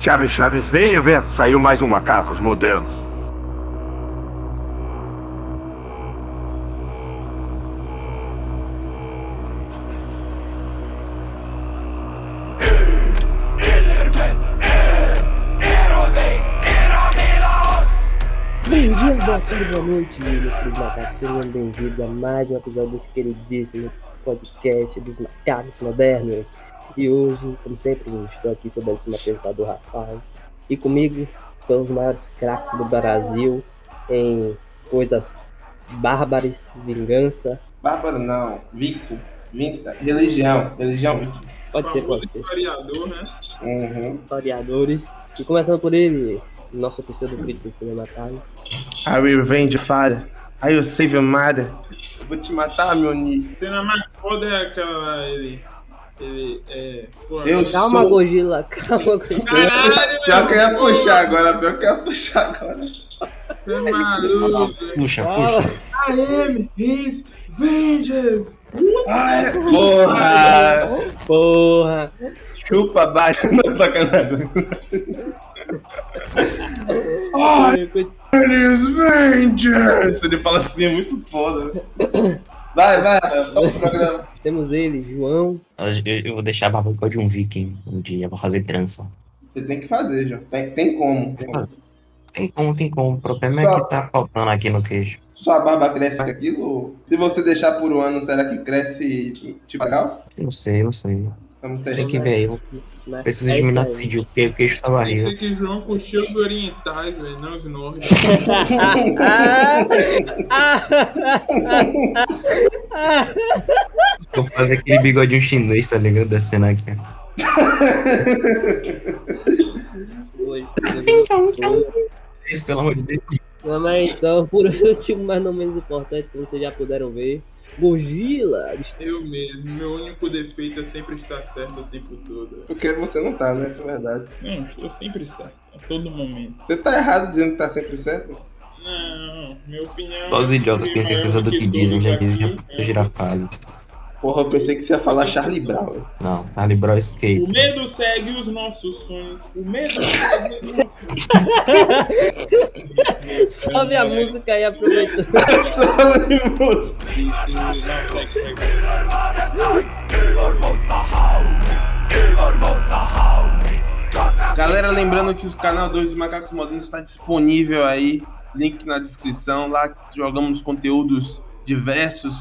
Chaves, Chaves, venha ver. Saiu mais um Macacos Modernos. Bom dia, boa tarde, boa noite, meus queridos macacos. Sejam bem-vindos a mais um episódio desse queridíssimo podcast dos macacos modernos. E hoje, como sempre, estou aqui sob esse apresentador Rafael. E comigo estão os maiores craques do Brasil em coisas bárbaras, vingança. Bárbaro não, Victor. Victor. Religião, religião Victor. Pode ser, pode ser. historiador, né? Uhum. Historiadores. E começando por ele, nosso pseudo crítico cinematário. I will revenge your father. I will save your mother. Eu vou te matar, meu Ni. A cena mais foda é aquela ele. Ele é. Pô, Eu Calma, sou- Gojila, calma, Gojila. Caralho, Pior que eu ia puxar agora, pior que eu ia puxar agora. Você é maluco. Puxa, puxa. Am his vengeance. Ai, porra! Porra! Chupa baixo, não sacanagem. Ai, vengeance! Ele fala assim, é muito foda. Vai, vai, vamos pro programa. Temos ele, João. Eu, eu- vou deixar a barba igual de um viking um dia, vou fazer trança. Você tem que fazer, João. Tem, tem como. Tem como. Tem como, tem como. O problema é que tá faltando aqui no queijo. Sua barba cresce aquilo? Se você deixar por um ano, será que cresce tipo legal? Não sei, não sei. Vamos Tem que ver aí. Né? preciso É de isso minar aí. decidir o que o queijo tá barriga. Que João puxou os orientais, velho, não os nórdicos. Vou fazer aquele bigodinho chinês, tá ligado? Descendo aqui. Oi. Isso, pelo amor de Deus. Não, mas então, por último, mas não menos importante, como vocês já puderam ver, Gojila. Eu mesmo, meu único defeito é sempre estar certo o tempo todo. Porque você não tá, né? Isso é verdade. Não, estou sempre certo, a todo momento. Você tá errado dizendo que tá sempre certo? Não, minha opinião. Só os é idiotas têm certeza do que todos dizem, já aqui, dizia é. girafales. Porra, eu pensei que você ia falar Charlie Brown. velho. Não, Charlie Brown O Skate. medo segue os nossos sonhos. O medo segue os nossos Sobe a música aí, aproveitando. Só de música. Galera, lembrando que o canal 2 dos Macacos Modernos está disponível aí, link na descrição. Lá jogamos conteúdos diversos,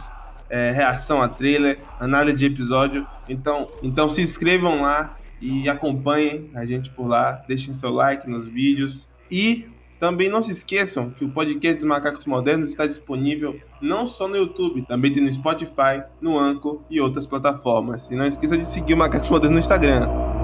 é, reação a trailer, análise de episódio. Então, então se inscrevam lá e acompanhem a gente por lá. Deixem seu like nos vídeos. E também não se esqueçam que o podcast dos Macacos Modernos está disponível não só no YouTube, também tem no Spotify, no Anchor e outras plataformas. E não esqueça de seguir o Macacos Modernos no Instagram.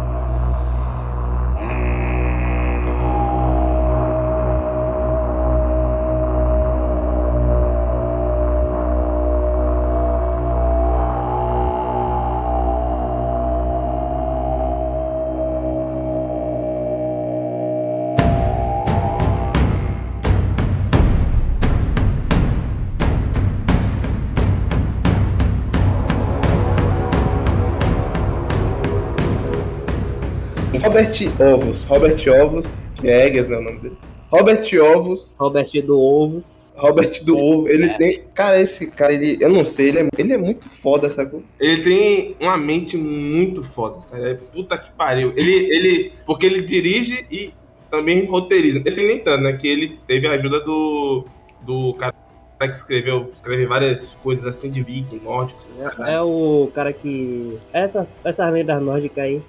Robert Ovos, Robert Ovos, que é Eggers, né, o nome dele. Robert Ovos, Robert do Ovo. Robert do Ovo, ele tem. Cara, esse cara, ele. Eu não sei, ele é, ele é muito foda, sacou? Ele tem uma mente muito foda, cara. É puta que pariu. Ele. ele porque ele dirige e também roteiriza. Esse nem tanto, né? Que ele teve a ajuda do. Do cara que escreveu. Escreve várias coisas assim de viking, nórdico. É, é o cara que. Essa, essas lendas nórdicas aí.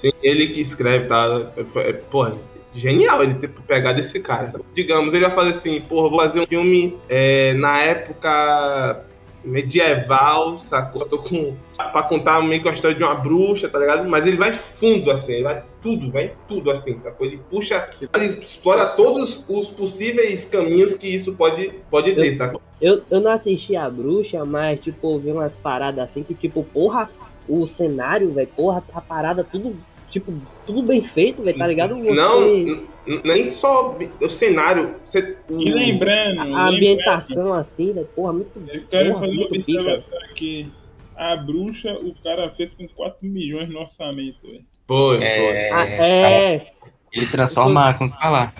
Sim, ele que escreve, tá? É, é, Porra, genial ele ter pegado esse cara. Digamos, ele vai fazer assim, porra, vou fazer um filme é, na época medieval, sacou? Eu tô com. Pra contar meio que a história de uma bruxa, tá ligado? Mas ele vai fundo, assim, ele vai tudo, vai tudo assim, sacou? Ele puxa, ele explora todos os possíveis caminhos que isso pode, pode ter, sacou? Eu, eu não assisti a bruxa, mas, tipo, eu vi umas paradas assim que, tipo, porra, o cenário, velho, porra, tá parada tudo, tipo, tudo bem feito, velho, tá ligado? Você, Não, nem só o cenário. Você, E lembrando, a, a lembrando, ambientação assim, velho, porra, muito, eu quero porra, fazer uma pica. aqui. A bruxa, o cara fez com 4 milhões no orçamento, velho. Foi, É, Ah, é, Ele transforma, como que fala?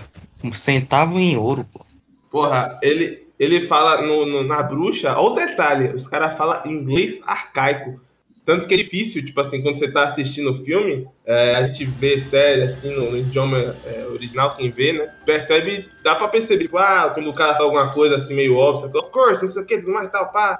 Um centavo em ouro, pô. Porra, ele, ele fala no, no- na bruxa, olha o detalhe, os caras falam inglês arcaico. Tanto que é difícil, tipo assim, quando você tá assistindo o filme, é, a gente vê série assim no, no idioma é, original, quem vê, né? Percebe, dá pra perceber, tipo, ah, quando o cara fala alguma coisa assim meio óbvia, sabe? of course, não sei o que, tudo mais tal, pá.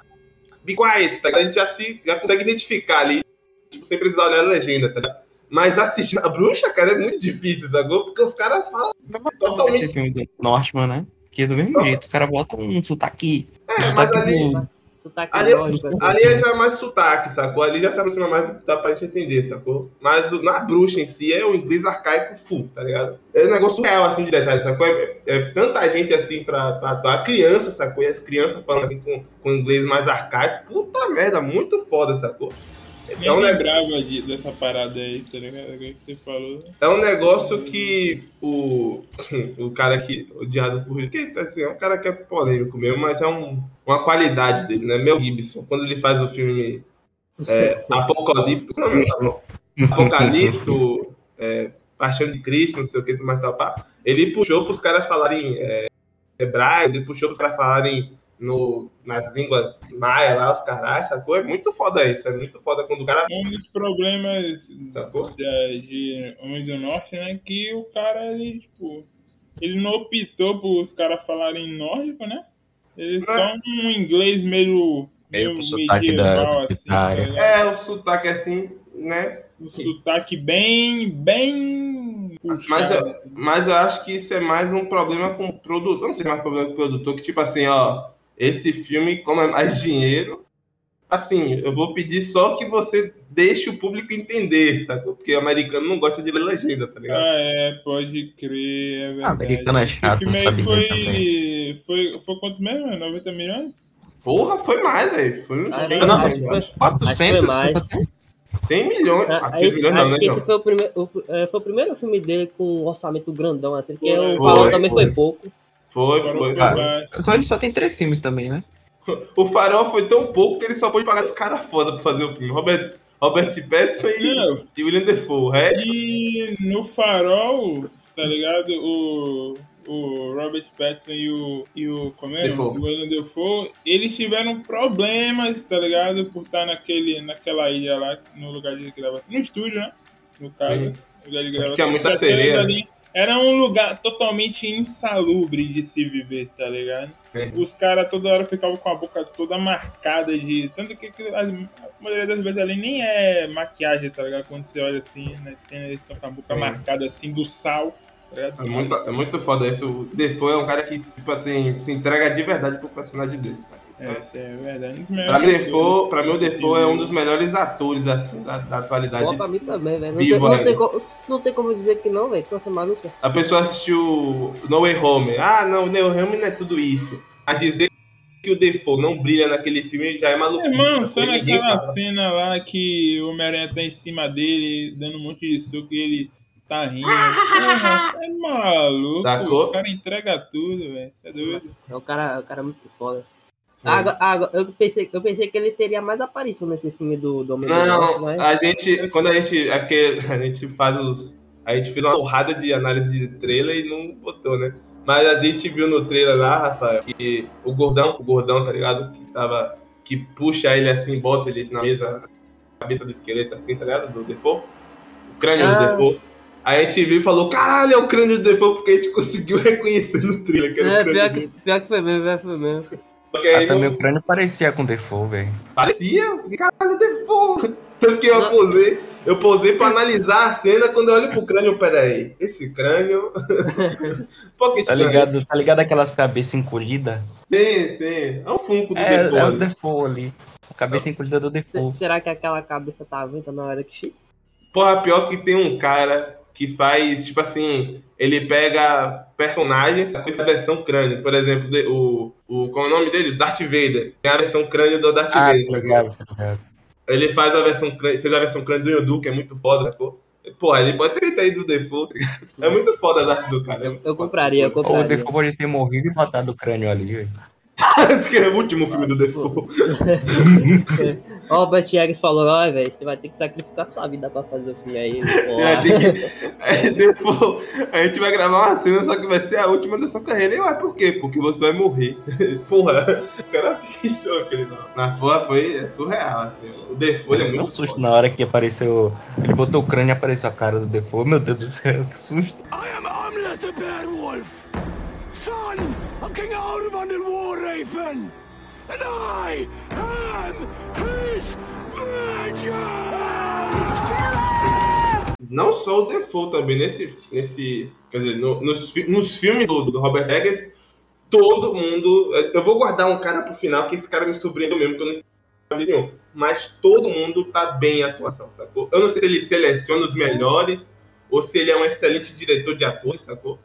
Be quiet, tá? A gente já, se, já consegue identificar ali, tipo, sem precisar olhar a legenda, tá? Mas assistir a bruxa, cara, é muito difícil, sacou? Porque os caras falam totalmente. Esse filme do Northman, né? Porque do mesmo jeito, os caras botam um sotaque. um É, mas sotaque ali, do- Sotaque Ali- nórdico, assim. Ali é já mais sotaque, sacou? Ali já se aproxima mais, dá pra gente entender, sacou? Mas o- na bruxa em si é o inglês arcaico full, tá ligado? É um negócio real, assim, de detalhe, sacou? É, é tanta gente, assim, pra, pra atuar. Criança, sacou? E as crianças falando, assim, com, com inglês mais arcaico. Puta merda, muito foda, sacou? É um, ne- lembrava de, dessa parada aí, tá ligado? Que você falou. é um negócio que o, o cara que, odiado por que assim, é um cara que é polêmico mesmo, mas é um, uma qualidade dele, né? Mel Gibson, quando ele faz o filme é, Apocalipto, é? Apocalipto, é, Paixão de Cristo, não sei o que, mais tal, pá. Ele puxou para os caras falarem é, hebraico, ele puxou para os caras falarem no, nas línguas maia lá, os caras, sacou? É muito foda isso, é muito foda quando o cara. Um dos problemas Sacou? da- de Homem do Norte, né? Que o cara, ele, tipo, ele não optou por os caras falarem nórdico, né? Eles Não. são um inglês meio. Meio com sotaque da- tá área. ligado? É, o sotaque assim, né? Um sotaque bem. bem. Mas eu, mas eu acho que isso é mais um problema com o produtor. Não sei se é mais problema com o produtor, que tipo assim, ó, esse filme, como é mais dinheiro, assim, eu vou pedir só que você deixe o público entender, sacou? Porque o americano não gosta de ler legenda, tá ligado? Ah, é, pode crer, é Ah, verdade. americano é chato, o filme não aí sabe também. foi, foi. Foi quanto mesmo? 90 milhões? Porra, foi mais, velho. Foi uns Ah, 100, não, Não, acho que foi- 400? mais. 100 milhões. Ah, Ah, 100 esse- milhões não, acho né, que esse foi o, primeiro, o, é, foi o primeiro filme dele com um orçamento grandão, assim, porque Foi, o foi, valor também foi. foi pouco. Foi, foi. foi Ah. Só ele só tem três filmes também, né? O Farol foi tão pouco que ele só pôde pagar os caras foda pra fazer o filme. Robert, Robert Pattinson e, e William Defoe. O resto, E no farol, tá ligado? O, o Robert Pattinson e o, e o, como é? Defoe. o William Defoe, eles tiveram problemas, tá ligado? Por estar naquele, naquela ilha lá, no lugar de gravação. No estúdio, né? No caso. Sim. Lugar de gravação. tinha muita aquilo sereia. ali Era um lugar totalmente insalubre de se viver, tá ligado? É. Os caras toda hora ficavam com a boca toda marcada de. Tanto que que as- a maioria das vezes ali nem é maquiagem, tá ligado? Quando você olha assim na cena, eles estão com a boca marcada assim do sal. Tá ligado? É muito, é muito foda isso. O Defoe é um cara que, tipo assim, se entrega de verdade pro personagem dele. cara. É, é- isso é verdade. Pra Defoe, pra mim, o Defoe é um dos melhores atores, assim, da, da atualidade. Bom, pra mim também, velho. Não, não, como, não tem como dizer que não, velho. Nossa, maluca. A pessoa assistiu No Way Home. Ah, não, No Way Home não é tudo isso. A dizer que o Defoe não brilha naquele filme já é maluco. Irmão, só naquela cena lá que o Homem-Aranha tá em cima dele, dando um monte de suco e ele tá rindo. Porra, é maluco. Sacou? O cara entrega tudo, velho. É doido. É um cara, um cara muito foda. Agora, agora, eu, pensei, eu pensei que ele teria mais aparição nesse filme do, do Homem do Norte, Não, mas... a gente, quando a gente, é a gente faz os, a gente fez uma porrada de análise de trailer e não botou, né? Mas a gente viu no trailer lá, Rafael, que o gordão, o gordão, tá ligado? Que tava, que puxa ele assim, bota ele na mesa, cabeça do esqueleto assim, tá ligado? Do Defoe, o crânio Ah. do Defoe. Aí a gente viu e falou, caralho, é o crânio do Defoe, porque a gente conseguiu reconhecer no trailer que era É, o crânio pior que, pior que foi mesmo, pior que foi mesmo. Só que aí Ah, também não- o crânio parecia com Defoe, velho. Parecia, caralho, Defoe. Tanto que eu posei, eu posei pra analisar a cena quando eu olho pro crânio, peraí, esse crânio. Pocket Tá crânio. ligado, tá ligado aquelas cabeças encolhidas? Sim, sim. É um funko do É, Defoe. é o ali. Defoe ali. A cabeça encolhida do Defoe. será que aquela cabeça tá venta na hora que X? Porra, pior que tem um cara que faz, tipo assim, ele pega personagens com essa versão crânio. Por exemplo, o, o. Qual é o nome dele? Darth Vader. Tem a versão crânio do Darth Ah, Vader. ligado, tá ligado. Ele faz a versão crânio, fez a versão crânio do Yodu, que é muito foda, sacou? Porra, ele pode ter feito aí do Default? É muito foda as artes do cara. Eu, eu compraria, eu Ou o compraria. Defoe pode ter morrido e botado o crânio ali, velho. Esse que é o último filme do Default. Robert Eggers falou, ó, velho, você vai ter que sacrificar sua vida pra fazer o filme aí. É, que- aí depois a gente vai gravar uma cena, só que vai ser a última da sua carreira. E ué, por quê? Porque você vai morrer. Porra, o cara fica em choque ali. não. Na porra foi é surreal, assim. O Defolha é Deu um muito susto foda. na hora que apareceu. Ele botou o crânio e apareceu a cara do Defoe. Meu Deus do céu, que susto. I am Amlet the Beowulf, son of King Aurvan and Warraven, and I am his! Não só o Default também, nesse. nesse quer dizer, no- nos, nos filmes do, do Robert Eggers, todo mundo. Eu vou guardar um cara pro final, que esse cara me surpreendeu mesmo, que eu não nenhum. Mas todo mundo tá bem em atuação, sacou? Eu não sei se ele seleciona os melhores ou se ele é um excelente diretor de atores, sacou?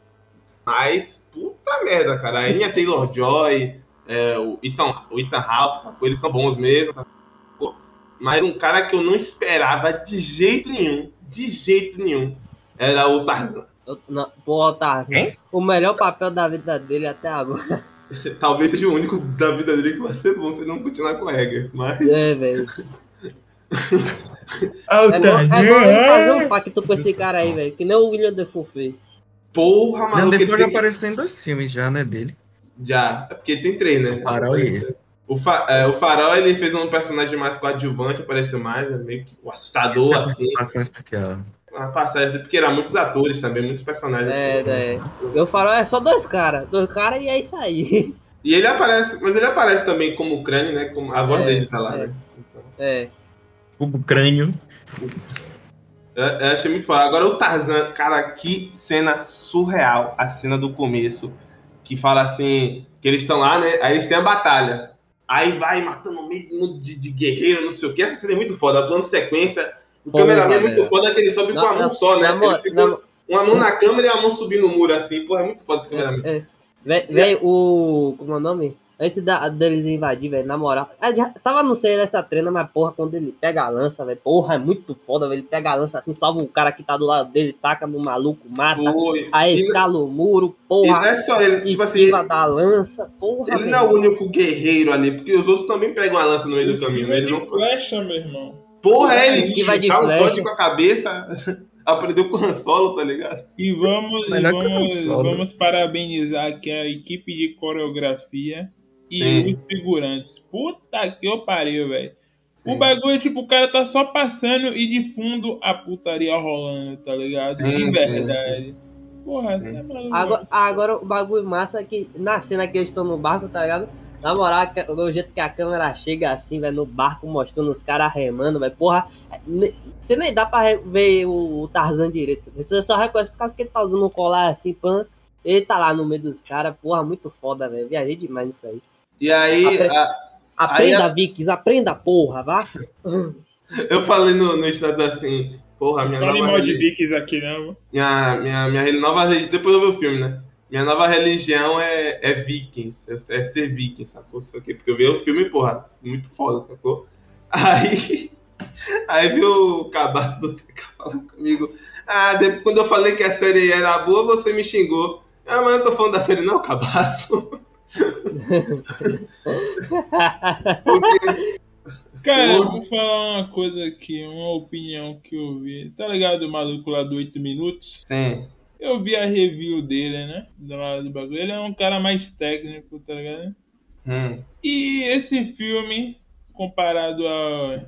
Mas, puta merda, cara. A Anya Taylor-Joy, é, o Ethan, o Ethan Hawke, sacou? Eles são bons mesmo, sacou? Mas um cara que eu não esperava de jeito nenhum, de jeito nenhum, era o Tarzan. Eu- não, Porra, tá. Quem? O melhor papel da vida dele até agora. Talvez seja o único da vida dele que vai ser bom se ele não continuar com o Eggers, mas... É, velho. Ah, É bom, é bom ele fazer um pacto com esse cara aí, velho. Que nem o William Defoe fez. Porra, Não, maluco, Defoe ele já tem- apareceu em dois filmes já, né, dele. Já, é porque tem três, né? O Farol e esse. O, fa é, o Farol, ele fez um personagem mais coadjuvante, apareceu mais, né? meio que o assustador, Essa é assim. participação especial. Uma passagem, porque eram muitos atores também, muitos personagens. É, assim. é. Eu falo, é só dois caras. Dois caras e é isso aí. E ele aparece, mas ele aparece também como crânio, né? Como a voz É, dele tá lá, é. né? Então, É. Cubo crânio. eu, eu achei muito foda. Agora o Tarzan, cara, que cena surreal. A cena do começo, que fala assim, que eles estão lá, né? Aí eles têm a batalha. Aí vai matando um meio de, de guerreiro, não sei o que. Essa cena é muito foda. Plano de sequência. O Pô, cameraman é muito foda que ele sobe com a mão só, né? na- uma mão na câmera e a mão subindo o muro assim. Porra, é muito foda esse cameraman. É, é. O. Como é o nome? Antes da, deles invadir, velho, na moral. ah, já tava no sei dessa trena, mas porra, quando ele pega a lança, velho, porra, é muito foda, velho. Ele pega a lança assim, salva o cara que tá do lado dele, taca no maluco, mata. Foi. Aí escala o muro, E não porra, é só ele, tipo assim, esquiva da lança, porra, ele não é o único guerreiro ali, porque os outros também pegam a lança no meio do caminho, né? Ele não flecha, meu irmão. Porra, é ele Esquiva de um flecha. código com a cabeça, aprendeu com o Han Solo, tá ligado? E vamos, vamos, vamos parabenizar aqui a equipe de coreografia e Sim. os figurantes. Puta que eu pariu, velho. O Sim. bagulho, tipo, o cara tá só passando e de fundo a putaria rolando, tá ligado? Sim, de sim, verdade. Porra, você é. Agora, agora o bagulho massa é que na cena que eles estão no barco, tá ligado? Na moral, que- do jeito que a câmera chega assim, velho, no barco, mostrando os caras remando, velho, porra, você nem dá pra ver o, o Tarzan direito. Você só reconhece por causa que ele tá usando um colar assim, pan. Ele tá lá no meio dos caras, porra, muito foda, velho. Viajei demais nisso aí. E aí, Apre- a- Aprenda, Aí Vikings, aprenda, porra, vá. eu falei no, no status assim, porra, minha Fala nova, mal de Vikings aqui, não. minha, minha, minha nova reli- depois eu vi o filme, né? Minha nova religião é, é vikings, é, é ser viking, sacou? Só que, porque eu vi o filme, porra, muito foda, sacou? Aí, aí viu o cabaço do TK falando comigo, ah, depois, quando eu falei que a série era boa, você me xingou. Ah, mas eu não tô falando da série não, cabaço. Porque Cara, eu vou falar uma coisa aqui, uma opinião que eu vi. Tá ligado o maluco lá do 8 minutos? Sim. Eu vi a review dele, né? Do lado do bagulho. Ele é um cara mais técnico, tá ligado? Hum. E esse filme, comparado a,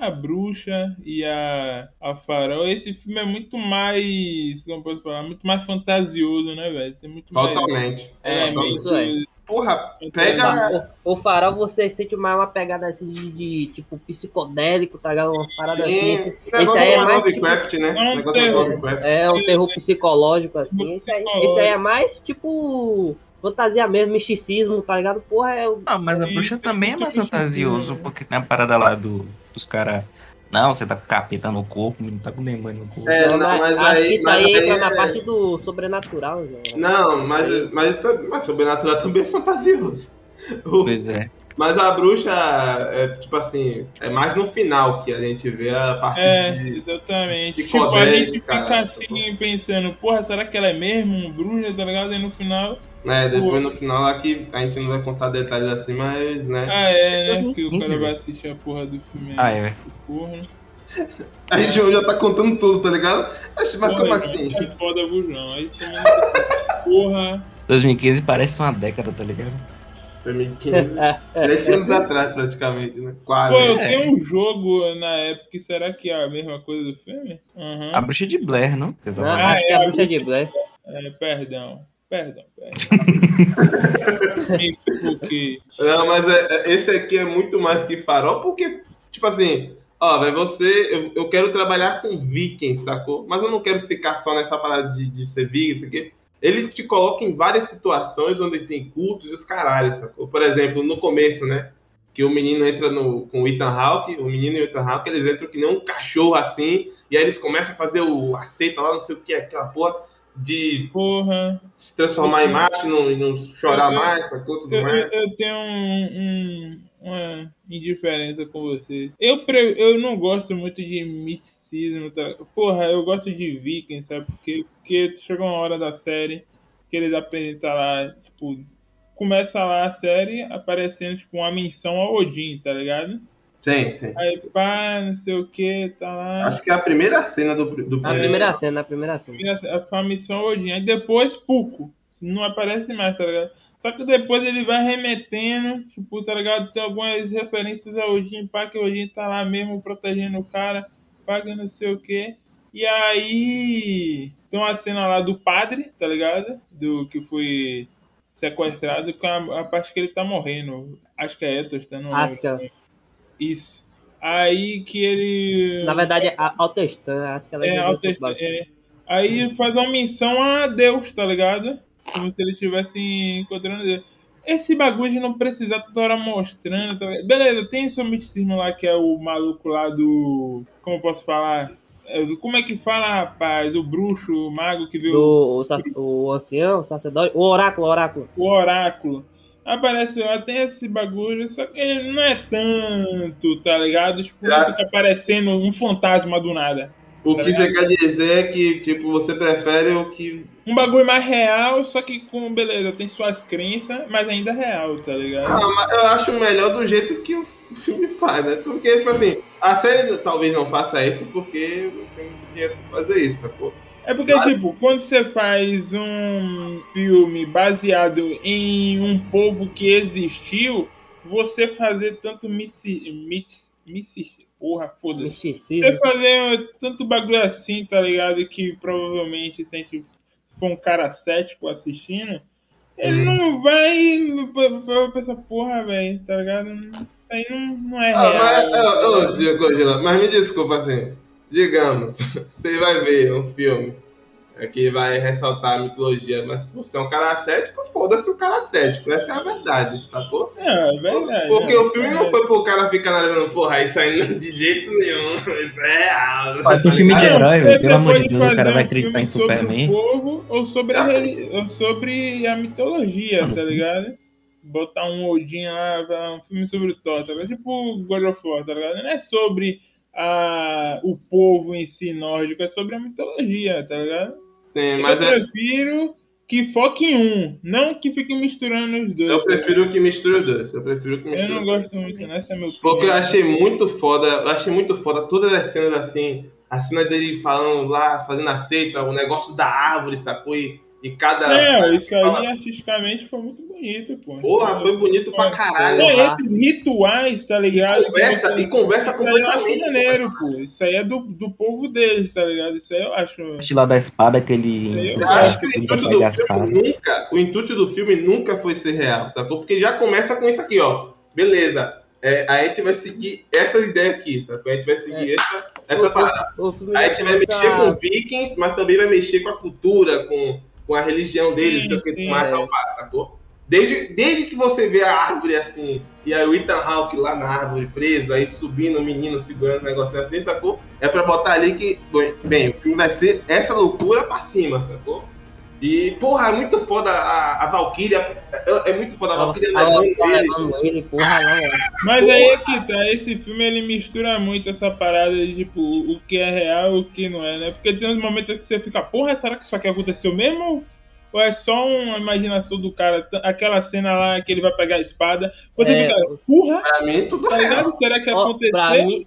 a Bruxa e a, a Farol, esse filme é muito mais, como posso falar, muito mais fantasioso, né, velho? Tem muito mais... Totalmente. É, É, meio isso é. Porra, pega. O, o farol você sente mais uma pegada assim de, de, tipo psicodélico, tá ligado? Umas paradas assim. Esse, esse aí é mais tipo, né? É um. É um terror psicológico, assim. Esse aí, esse aí é mais, tipo, fantasia mesmo, misticismo, tá ligado? Porra, é o. Ah, mas a bruxa também é mais e- fantasioso, porque tem a parada lá do, dos caras. Não, você tá com capeta no corpo, não tá com demônio no corpo. É, Não, não, mas mas acho aí- que isso mas aí aí entra na é- parte do sobrenatural, já. Não, mas, mas, tá- mas sobrenatural também é fantasioso. Pois é. Mas a bruxa, é, tipo assim, é mais no final que a gente vê a parte É, de. exatamente. Tipo, psicodélicos, a gente fica cara. assim pensando, porra, será que ela é mesmo um bruxa, tá ligado? E no final. Né, depois no final lá que a gente não vai contar detalhes assim, mas, né. Ah, é, né? Que o 2015, cara vai assistir a porra do filme. Ah, é, velho. Porra, A gente já tá contando tudo, tá ligado? Acho, mas como porra, assim? É foda, Bujão. Aí também. Porra. 2015 parece uma década, tá ligado? 2015. Sete anos atrás, praticamente, né? Quase. Pô, eu É. tenho um jogo na época, será que é a mesma coisa do filme? Aham. A bruxa de Blair, não? Não? Ah, acho é, que é a a bruxa de Blair. É, perdão. Perdão, perdão. Não, mas é- é- esse aqui é muito mais que farol, porque, tipo assim, ó, velho, você. Eu, eu quero trabalhar com vikings, sacou? Mas eu não quero ficar só nessa parada de, de ser viking, isso aqui. Ele te coloca em várias situações onde tem cultos e os caralhos, sacou? Por exemplo, no começo, né? Que o menino entra no, com o Ethan Hawke, o menino e o Ethan Hawke, eles entram que nem um cachorro assim, e aí eles começam a fazer o aceita lá, não sei o que, aquela porra de Porra. se transformar em macho e não, não chorar mais, sacou? Tudo Eu, mais. eu- eu tenho um, um- uma indiferença com você. Eu, pre- eu não gosto muito de misticismo. Tá? Porra, eu gosto de Vikings, sabe? Porque, porque chega uma hora da série que eles apresentam lá, tipo, começa lá a série aparecendo, tipo, uma menção ao Odin, tá ligado? Sim, sim. Aí, pá, não sei o que, tá lá. Acho que é a primeira cena do, do Na primeira cena, na primeira cena. a, a missão Odin. Aí depois, Puco. Não aparece mais, tá ligado? Só que depois ele vai remetendo, tipo, tá ligado? Tem algumas referências ao Odin, pá, que o Odin tá lá mesmo protegendo o cara, pá, que não sei o que. E aí tem uma cena lá do padre, tá ligado? Do que foi sequestrado, com a, a parte que ele tá morrendo. Acho que é Ethos, tá? Não lembro. Isso. Aí que ele. Na verdade, é Altestan. Acho que ela É, alter- é. Aí faz uma menção a Deus, tá ligado? Como se ele estivesse encontrando Deus. Esse bagulho de não precisar toda hora mostrando. Tá? Beleza, tem seu misticismo lá que é o maluco lá do. Como eu posso falar? É, Como é que fala, rapaz? O bruxo, o mago que viu O, o, o ancião, o sacerdote, o oráculo, o oráculo. o oráculo. Aparece lá, tem esse bagulho, só que ele não é tanto, tá ligado? Tipo, Já- fica aparecendo um fantasma do nada. O Tá que você quer dizer é que, tipo, você prefere o que. Um bagulho mais real, só que com, beleza, tem suas crenças, mas ainda real, tá ligado? Ah, mas eu acho melhor do jeito que o o filme faz, né? Porque, tipo assim, a série talvez não faça isso porque não tem dinheiro pra fazer isso, sacou? É porque, tipo, quando você faz um filme baseado em um povo que existiu, você fazer tanto missi... missi porra, foda-se. Você fazer tanto bagulho assim, tá ligado? Que provavelmente, se a gente for um cara cético assistindo, ele não vai, vai pensar, porra, velho, tá ligado? Isso aí não, não é Ah, real. mas, ligado? Diego, Diego, mas me desculpa, assim, digamos, você vai ver um filme é, que vai ressaltar a mitologia, mas se você é um cara cético, foda-se o cara cético, essa é a verdade, sacou? É, é verdade. Porque é, o filme não é. foi pro cara ficar analisando, porra, isso aí não de jeito nenhum, isso é real. Ah, tem filme de herói, velho. Pelo amor de Deus, o cara vai um acreditar filme em sobre Superman. o povo ou sobre a, reli- ou sobre a mitologia, tá ligado? Botar um Odin lá, um filme sobre o Thor, tá ligado? Tipo God of War, tá ligado? Não é sobre a, o povo em si nórdico, é sobre a mitologia, tá ligado? Sim, mas eu é, prefiro que foque em um, não que fique misturando os dois. eu prefiro que misture os dois, eu prefiro que Eu misture não os dois. gosto muito, né? Essa é meu Porque eu achei muito foda, eu achei muito foda todas as cenas assim, a cena dele falando lá, fazendo a seita, o negócio da árvore, sacou? E, e cada. É, isso aí artisticamente foi muito bonito, pô. Porra, foi bonito pra caralho. É, Porra. esses rituais, tá ligado? E conversa, e conversa eu acho completamente. maneiro, pô. Isso aí é do, do povo deles, tá ligado? Isso aí eu acho. O estilo da espada que ele. Eu acho que o intuito a do filme espada. nunca, o intuito do filme nunca foi ser real, sacou? Porque já começa com isso aqui, ó. Beleza. É, a gente vai seguir essa ideia aqui, sacou? A gente vai seguir essa, essa O- parada. O, o A gente vai começa- mexer com vikings, mas também vai mexer com a cultura, com, com a religião deles, Sim, sei o que sim, mais é. tal, sacou? Desde, desde que você vê a árvore assim, e aí o Ethan Hawke lá na árvore preso, aí subindo o menino segurando o negócio assim, sacou? É pra botar ali que, bem, o filme vai ser essa loucura pra cima, sacou? E, porra, é muito foda a, a Valkyria. É, é muito foda a Valkyria Tava levando ele. porra, não, mano. Mas aí é que tá, esse filme ele mistura muito essa parada de tipo, o que é real e o que não é, né? Porque tem uns momentos que você fica, porra, será que isso aqui aconteceu mesmo? Ou é só uma imaginação do cara? Aquela cena lá que ele vai pegar a espada. Você É, fica, porra, Pra mim, tudo tá ligado? Será que Ó, aconteceu? pra mim,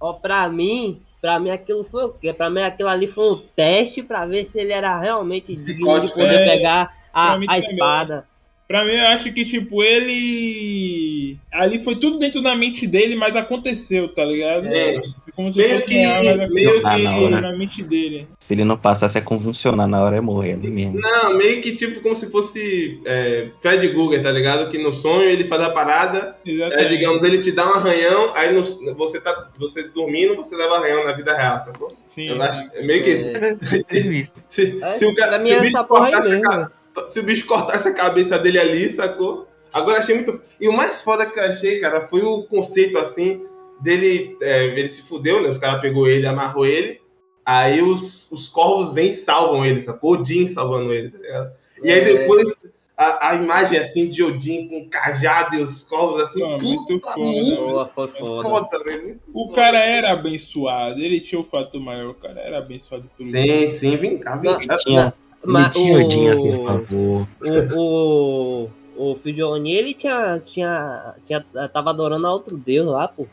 ó, pra mim, pra mim aquilo foi o quê? Pra mim aquilo ali foi um teste pra ver se ele era realmente digno de poder é. pegar a, a também. espada. Pra mim, eu acho que, tipo, ele. Ali foi tudo dentro da mente dele, mas aconteceu, tá ligado? É. Como se Meio fosse que- real, meio que- na hora, na mente dele. Se ele não passasse a convulsionar na hora, é morrer ali mesmo. Não, meio que tipo como se fosse é, Fred Guger, tá ligado? Que no sonho ele faz a parada, é, digamos, ele te dá um arranhão, aí no- você tá você dormindo, você leva arranhão na vida real, sacou? Sim. Eu acho, é meio que isso. É, Se, É, se o cara, pra mim se é essa porra aí mesmo. ca- se o bicho cortasse a cabeça dele ali, sacou? Agora achei muito. E o mais foda que eu achei, cara, foi o conceito assim dele. é, ele se fudeu, né? Os caras pegou ele, amarrou ele. Aí os, os corvos vêm e salvam ele, sacou? Odin salvando ele, tá ligado? E aí É. depois a, a imagem assim de Odin com o cajado e os corvos assim. Pô, muito foda, muito Boa, foi foda. foda, velho. O cara era abençoado, ele tinha o fato maior, o cara era abençoado por isso. Sim, sim, vem cá, vem cá. Mas tinha o- assim, por favor. O, o, o filho de Oni, ele tinha, tinha, tinha, tava adorando a outro deus lá, pô.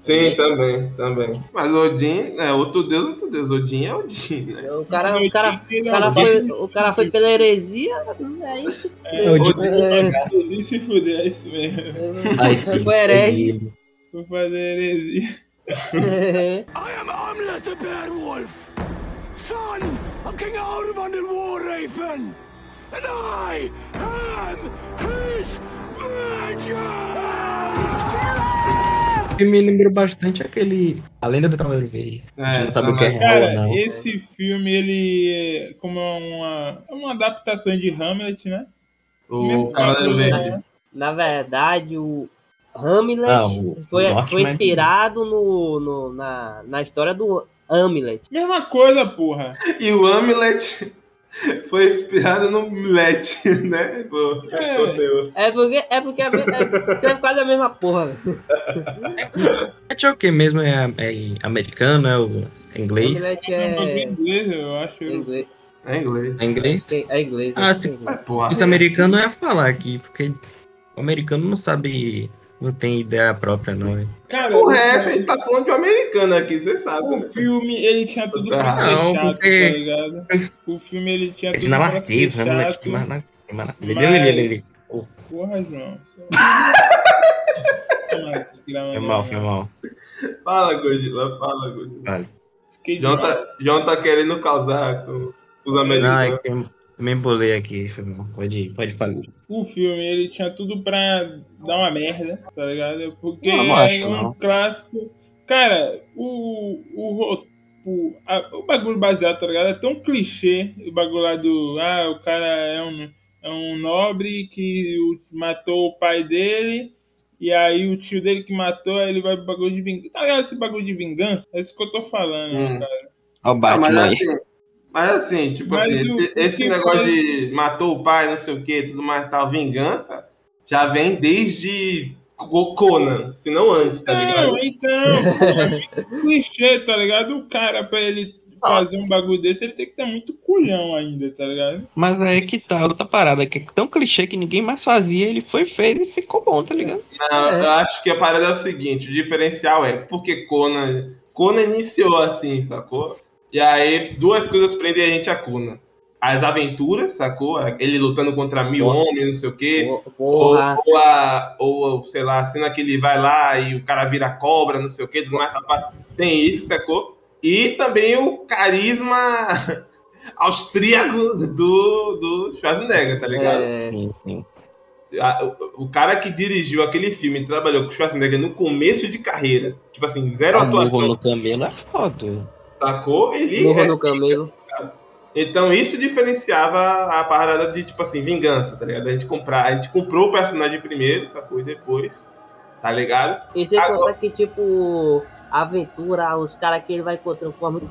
Sim, também, também. Mas Odin, é outro deus, outro deus. Odin é Odin, né? O cara, o cara, o cara, é foi, o cara foi pela heresia, aí se É. Odin- É, Odin se fuder, é isso mesmo. Ai, foi herege. Vou fazer heresia. I am Hamlet the Beowulf, son of King Arvan the War Raven, and I am his vengeance! me lembrou bastante aquele. A Lenda do Cavaleiro Verde. É, A gente não sabe o que é também. real Cara, não. esse filme, ele é como é uma, é uma adaptação de Hamlet, né? O Cavaleiro Verde. né? Na verdade, o Hamlet Ah, o- foi, foi inspirado no, no- na, na história do Hamlet. Mesma coisa, porra. E o Amulet foi inspirado no Millet, né? Pô, É. conteúdo. É porque, é porque é, escreve quase a mesma porra. velho. É o que mesmo? É, é americano? É o é inglês? Hamlet É... é, inglês, eu acho. é inglês. É inglês. É inglês? É inglês. Ah, é sim. Os americanos é falar aqui, porque o americano não sabe. Não tem ideia própria, não. hein? Cara, Porra, é o-? A gente tá falando de um americano aqui, você sabe. O né? filme, ele tinha tudo pra ser Não, chato, porque- tá ligado? O filme, ele tinha É tudo pra dinamarquês, ser vamos lá, chato. dinamarquês. Mas- Ele, ele, ele, ele. Porra, João. Foi mal, foi mal. Fala, Godila, fala, Godila. Fiquei João tá, João tá querendo causar com os Não, é americanos. que me embolei aqui. foi mal. Pode, pode falar. O filme, ele tinha tudo pra dar uma merda, tá ligado? Porque Não, não acho, é um não. clássico. Cara, o, o, o, a- o bagulho baseado, tá ligado? É tão clichê. O bagulho lá do. Ah, o cara é um, é um nobre que o- matou o pai dele. E aí o tio dele que matou, aí ele vai pro bagulho de vingança. Tá ligado esse bagulho de vingança? É isso que eu tô falando, Hum. cara. Ó o Batman mas aí. assim, mas assim, tipo Mas assim, o- esse, o esse negócio foi- de matou o pai, não sei o que, tudo mais tal, vingança, já vem desde Co- Conan, se não antes, tá ligado? Não, então, é clichê, tá ligado? O cara, pra ele fazer um bagulho desse, ele tem que ter muito culhão ainda, tá ligado? Mas aí que tá outra parada, que é tão clichê que ninguém mais fazia, ele foi, fez e ficou bom, tá ligado? Não, É. eu acho que a parada é o seguinte, o diferencial é porque Conan, Conan iniciou assim, sacou? E aí duas coisas prendem a gente a Conan. As aventuras, sacou? Ele lutando contra mil Porra. homens, não sei o quê. Ou, ou, a, ou, sei lá, a cena que ele vai lá e o cara vira cobra, não sei o que, tudo mais, rapaz. Tem isso, sacou? E também o carisma austríaco do, do Schwarzenegger, tá ligado? É, Sim, sim. A- o, o cara que dirigiu aquele filme e trabalhou com o Schwarzenegger no começo de carreira, tipo assim, zero A atuação, no camelo é foda. Sacou? Ele. morro é- no camelo. Então isso diferenciava a parada de, tipo assim, vingança, tá ligado? A gente comprar, a gente comprou o personagem primeiro, sacou? E depois, tá ligado? E sem Agora- contar que, tipo, aventura, os caras que ele vai encontrando com muito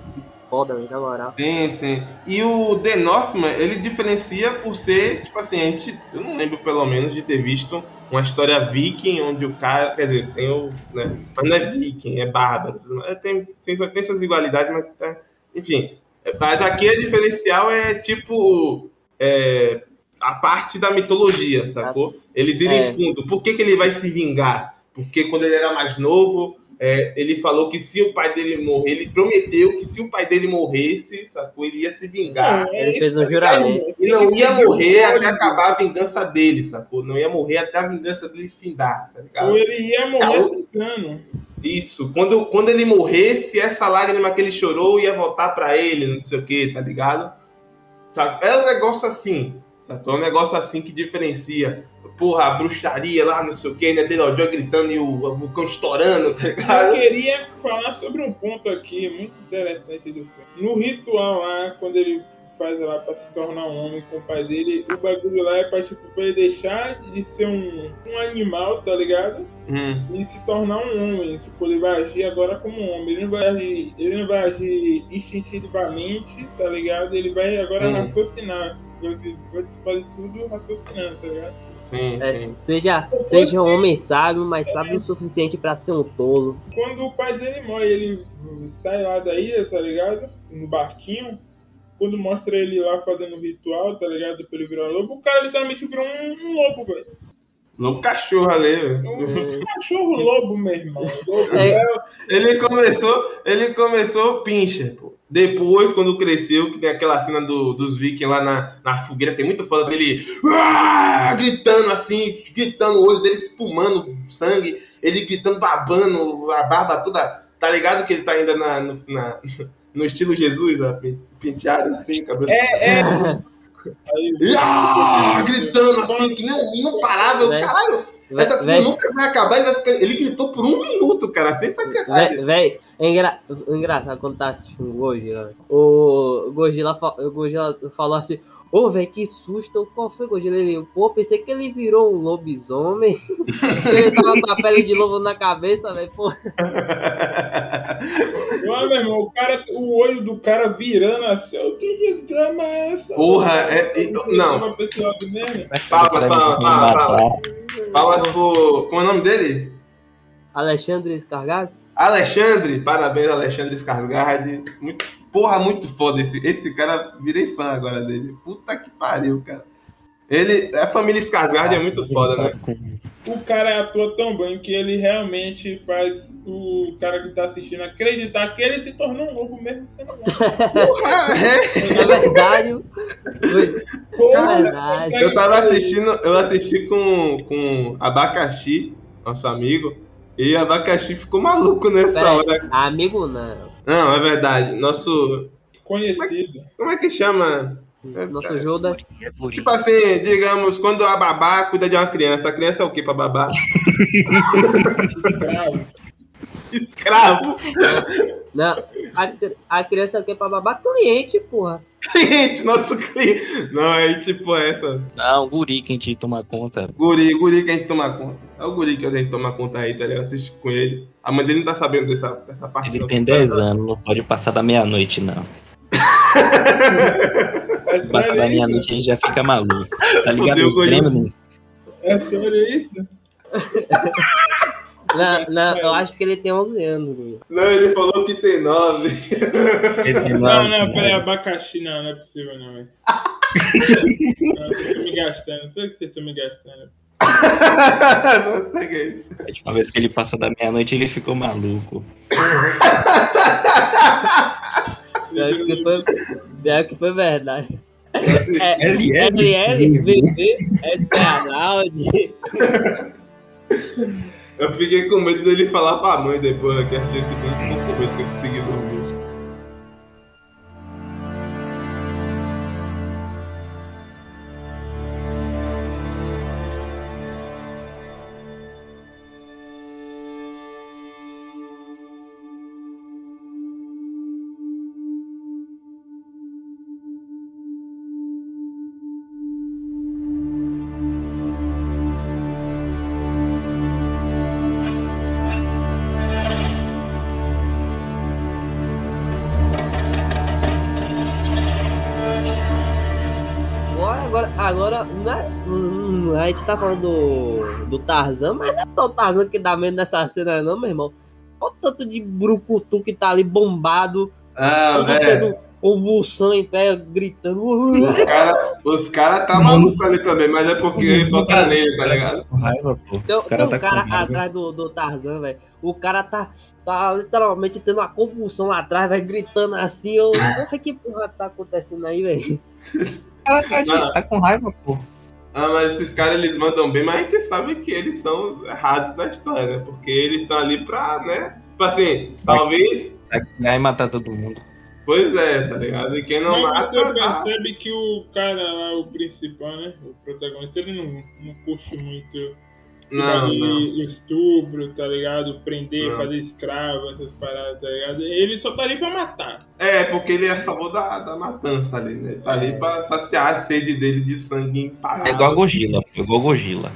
foda, velho, na moral. Sim, sim. E o The Northman, ele diferencia por ser, tipo assim, a gente, eu não lembro pelo menos de ter visto uma história viking onde o cara, quer dizer, tem o, né, mas não é viking, é bárbaro. É, tem, tem, tem suas igualdades, mas, é, enfim. Mas aqui a diferencial é, tipo, é, a parte da mitologia, sacou? Eles irem É. fundo. Por que, que ele vai se vingar? Porque quando ele era mais novo, é, ele falou que se o pai dele morrer, ele prometeu que se o pai dele morresse, sacou? Ele ia se vingar. Ele fez um juramento. E não ia morrer até acabar a vingança dele, sacou? Não ia morrer até a vingança dele findar, tá ligado? Ou ele ia morrer Calma. tentando. Isso. Quando, quando ele morresse, essa lágrima que ele chorou ia voltar pra ele, não sei o que, tá ligado? Sabe? É um negócio assim, sacou? É um negócio assim que diferencia. Porra, a bruxaria lá, não sei o que, né? Dele Joy gritando e o, vulcão estourando, tá Eu ligado? queria falar sobre um ponto aqui muito interessante do filme. No ritual lá, quando ele faz lá pra se tornar um homem com o pai dele, o bagulho lá é pra, tipo, pra ele deixar de ser um, um animal, tá ligado? Hum. E se tornar um homem. Tipo, ele vai agir agora como um homem. Ele não vai agir, ele não vai agir instintivamente, tá ligado? Ele vai agora Sim. raciocinar. Tudo raciocinando, tá ligado? Sim, É, sim. seja, seja um homem sábio, mas sábio o suficiente pra ser um tolo. Quando o pai dele morre, ele sai lá da ilha, tá ligado? No barquinho. Quando mostra ele lá fazendo o ritual, tá ligado? Pra ele virar lobo, o cara literalmente virou um, um lobo, velho. Lobo cachorro ali, velho. Um cachorro lobo, meu irmão. Lobo, É. é, Ele começou, ele começou pincher, pô. Depois, quando cresceu, que tem aquela cena do- dos vikings lá na, na fogueira, que é muito foda dele "Ah!" gritando assim, gritando, o olho dele espumando sangue, ele gritando, babando, a barba toda. Tá ligado que ele tá ainda na, no, na- no estilo Jesus, ó, pen- penteado assim, cabelo. é, é. Aí, E, ah, gritando assim, que não, não parava. Eu, Véi, Caralho, essa cena nunca vai acabar. Ele, vai ficar- ele gritou por um minuto, cara, sem sacanagem. véi, véi, é engra... engraçado quando tá assistindo o Gojira. velho. O Gojira, fa- o Gojira falou assim: Ô, velho, que susto. Qual foi, Gojira? Ele, pô, pensei que ele virou um lobisomem. ele tava com a pele de lobo na cabeça, velho. Pô, meu irmão, o, cara, o olho do cara virando assim. "Oh, Que desgrama é essa? Porra, é- e- não. Fala, fala, fala, fala. pro. Como é o nome dele? Alexandre Escargado? Alexandre. Parabéns, Alexandre Skarsgård. Muito, porra, muito foda esse. Esse cara, virei fã agora dele. Puta que pariu, cara. Ele. A família Skarsgård é muito foda, né? O cara atua tão bem que ele realmente faz o cara que tá assistindo acreditar que ele se tornou um lobo mesmo sendo lobo. Porra, é. Na verdade, foi- na Porra, verdade. Eu tava assistindo, eu assisti com, com Abacaxi, nosso amigo, e Abacaxi ficou maluco nessa Pera hora. amigo não. Não, é verdade. Nosso. conhecido. Como é que chama? Nosso Judas. Tipo assim, digamos, quando a babá cuida de uma criança, a criança é o quê pra babá? Escravo. Não, a, a criança o quê? Pra babar cliente, porra. Cliente, nosso cliente. Não, é tipo essa. Não, guri que a gente toma conta. Guri, guri que a gente toma conta. É o guri que a gente toma conta aí, tá ligado? Assiste com ele. A mãe dele não tá sabendo dessa, dessa parte. Ele não. tem 10 anos, não pode passar da meia-noite, não. Passar da meia-noite a gente já fica maluco. Tá ligado Fudeu, os. Gremlins? É sério isso? Não, não, eu acho que ele tem 11 anos, Luiz. Não, ele falou que tem nove. Ele tem Não, nove, não, né? peraí, abacaxi não, não é possível não, velho. Não, vocês estão me gastando, sei que vocês estão me gastando. não o que é isso. A última vez que ele passou da meia-noite, ele ficou maluco. Pior que foi, pior que foi verdade. É, LL, LL, VV, SP Arnaldi. Eu fiquei com medo dele falar pra mãe depois que assistiu esse filme. Ficou com medo de gente tá falando do, do Tarzan, mas não é só o Tarzan que dá medo nessa cena, não, meu irmão. Olha o tanto de brucutu que tá ali bombado, Ah, todo velho. tendo convulsão em pé, gritando. Os caras os cara tá maluco ali também, mas é porque ele toca nele, tá ligado? Com raiva, pô. Tem, O cara tem um tá cara atrás do, do Tarzan, velho. O cara tá, tá literalmente tendo uma convulsão lá atrás, vai gritando assim. Eu, porra, que porra tá acontecendo aí, velho? O cara tá, tá com raiva, pô. Ah, mas esses caras eles mandam bem, mas a gente sabe que eles são errados na história, né? Porque eles estão ali pra, né? Tipo assim, talvez. Tá Vai matar todo mundo. Pois é, tá ligado? E quem não Mas mata. você tá- percebe que o cara lá, o principal, né? O protagonista, ele não, não curte muito Não, de não. estupro, tá ligado? Prender, Não. fazer escravo, essas paradas, tá ligado? Ele só tá ali pra matar. É, porque ele é a favor da, da matança ali, né? Ele tá ali pra saciar a sede dele de sangue imparável. É igual a Gogila, pô. Igual a Gogila.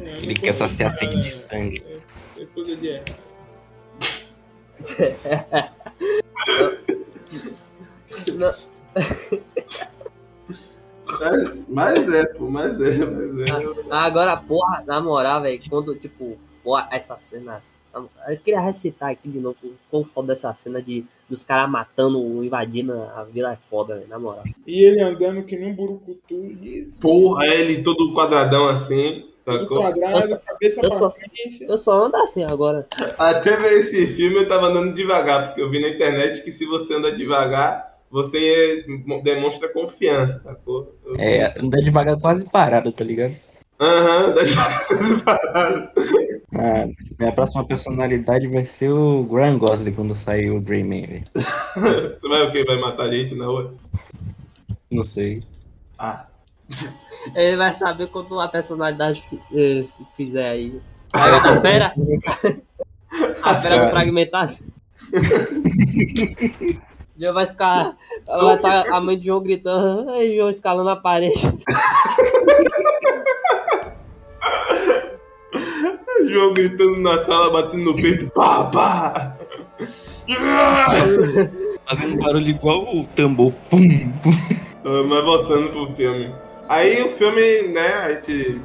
É, Ele quer saciar a sede de né? sangue. É coisa de errado. Não, Mas é, pô, mas é, mas é. Agora, porra, na moral, velho, quando, tipo, porra, essa cena. Eu queria recitar aqui de novo quão foda essa cena de, dos caras matando, invadindo a vila é foda, velho, na moral. E ele andando que nem um burucutu, isso. Porra, ele todo quadradão assim, Todo sacou? quadrado, Eu só- cabeça eu só-. Eu só ando assim agora. Até ver esse filme eu tava andando devagar, porque eu vi na internet que se você anda devagar, você demonstra confiança, sacou? Eu- É, andar devagar quase parado, tá ligado? Aham, anda devagar. Ah, minha próxima personalidade vai ser o Graham Gosling quando sair o velho. Você vai o quê? Vai matar gente na rua? Não sei. Ah. Ele vai saber quando a personalidade eh, se fizer aí. Aí a fera. A fera do fragmentado. Já vai escalar. Vai estar a mãe de João gritando. Ai, João escalando a parede. João gritando na sala, batendo no peito, pá, pá. Fazendo barulho igual o tambor. Pum, pum. Ah, Mas voltando pro filme. Aí o filme, né, a gente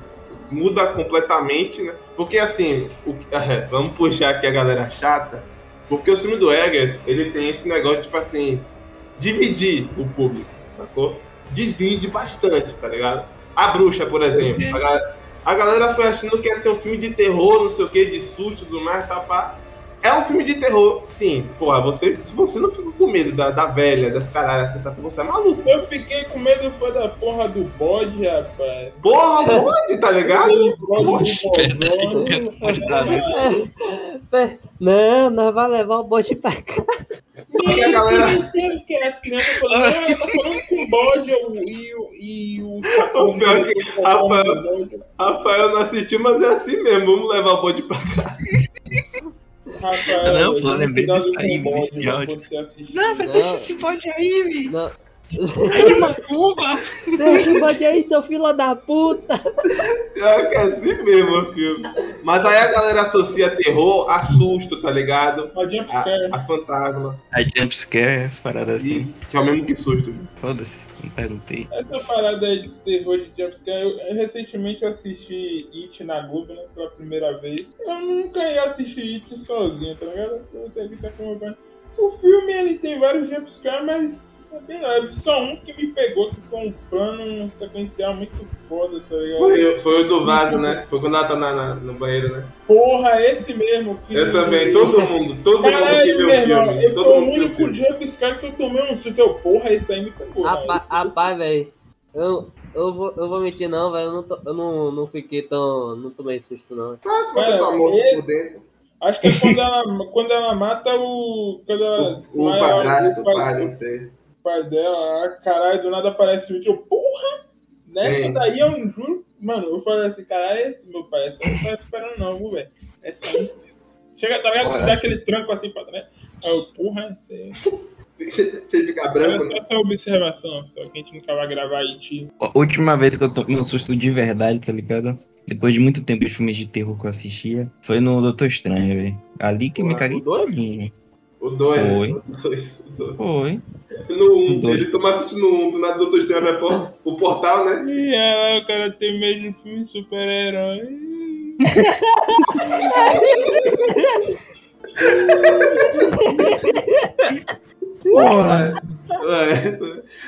muda completamente, né? Porque assim, o, é, vamos puxar aqui a galera chata, porque o filme do Eggers, ele tem esse negócio, tipo assim, dividir o público, sacou? Divide bastante, tá ligado? A Bruxa, por exemplo. A galera, a galera foi achando que ia ser um filme de terror, não sei o que, de susto, tudo mais, tá, pá. É um filme de terror, sim. Porra, você, se você não fica com medo da, da velha, das caralhas, você sabe que você é maluco. Eu fiquei com medo foi da porra do bode, rapaz. Porra, pode, tá ligado? Bode Poxa, Não, nós vamos levar o bote pra cá. Só que a galera. que as crianças falando, ah, tá falando com o bode e o. E o. O pior é que Rafael- Rafael não assistiu, mas é assim mesmo. Vamos levar o bode pra cá. Rafael, Não, pô, lembrei disso aí, bode. Não, mas deixa esse bode aí, velho. Não. É de uma. Deixa o bote aí, seu filho da puta. Pior que é assim mesmo o filme. Mas aí a galera associa terror a susto, tá ligado? A jumpscare. A, a fantasma. A jumpscare, parada assim. Isso, que é o mesmo que susto. Foda-se, não perguntei. Essa parada de terror de jumpscare, eu, eu recentemente assisti It na Globo, né, pela primeira vez. Eu nunca ia assistir It sozinho, tá ligado? Eu tenho que estar com meu pai. O filme, ele tem vários jumpscare, mas é. Só um que me pegou, que foi um plano sequencial muito foda, tá ligado? Foi, foi o do vaso, né? Foi quando ela tá na, na- no banheiro, né? Porra, esse mesmo. Que Eu também, todo mundo, todo mundo que Caralho, viu o filme. eu Todo sou o mundo o único jumpscare que eu tomei um susto. Eu, porra, esse aí me pegou. Rapaz, velho. Eu, eu, vou, eu vou mentir, não, velho. Eu, não, tô- eu não, não fiquei tão. Não tomei susto, não. Ah, se você Cara, tá morto esse- por dentro. Acho que é quando ela, quando ela mata o. Quando ela. O, o padrasto, o pai, não sei. Pai dela, ah, caralho, do nada aparece o vídeo, eu, porra! Nessa Sim. daí eu não juro, mano, eu falei assim, caralho, meu pai, essa eu não tava esperando não, viu, velho? Essa aí. Chega, tá ligado? Dá aquele tranco assim pra trás. Aí eu, porra, esse Você fica branco, é né? só essa observação, só que a gente nunca vai gravar IT. A última vez que eu tomei um susto de verdade, tá ligado? Depois de muito tempo de filmes de terror que eu assistia, foi no Doutor Estranho, velho. Ali que eu me caguei dois? todinho. O 2. Foi. O 2. O dois. Foi. No 1, O dois. ele toma assistindo no 1, do nada o Doutor Estranho vai pôr o portal, né? E aí, o cara tem medo de filme de super-herói. Porra. É.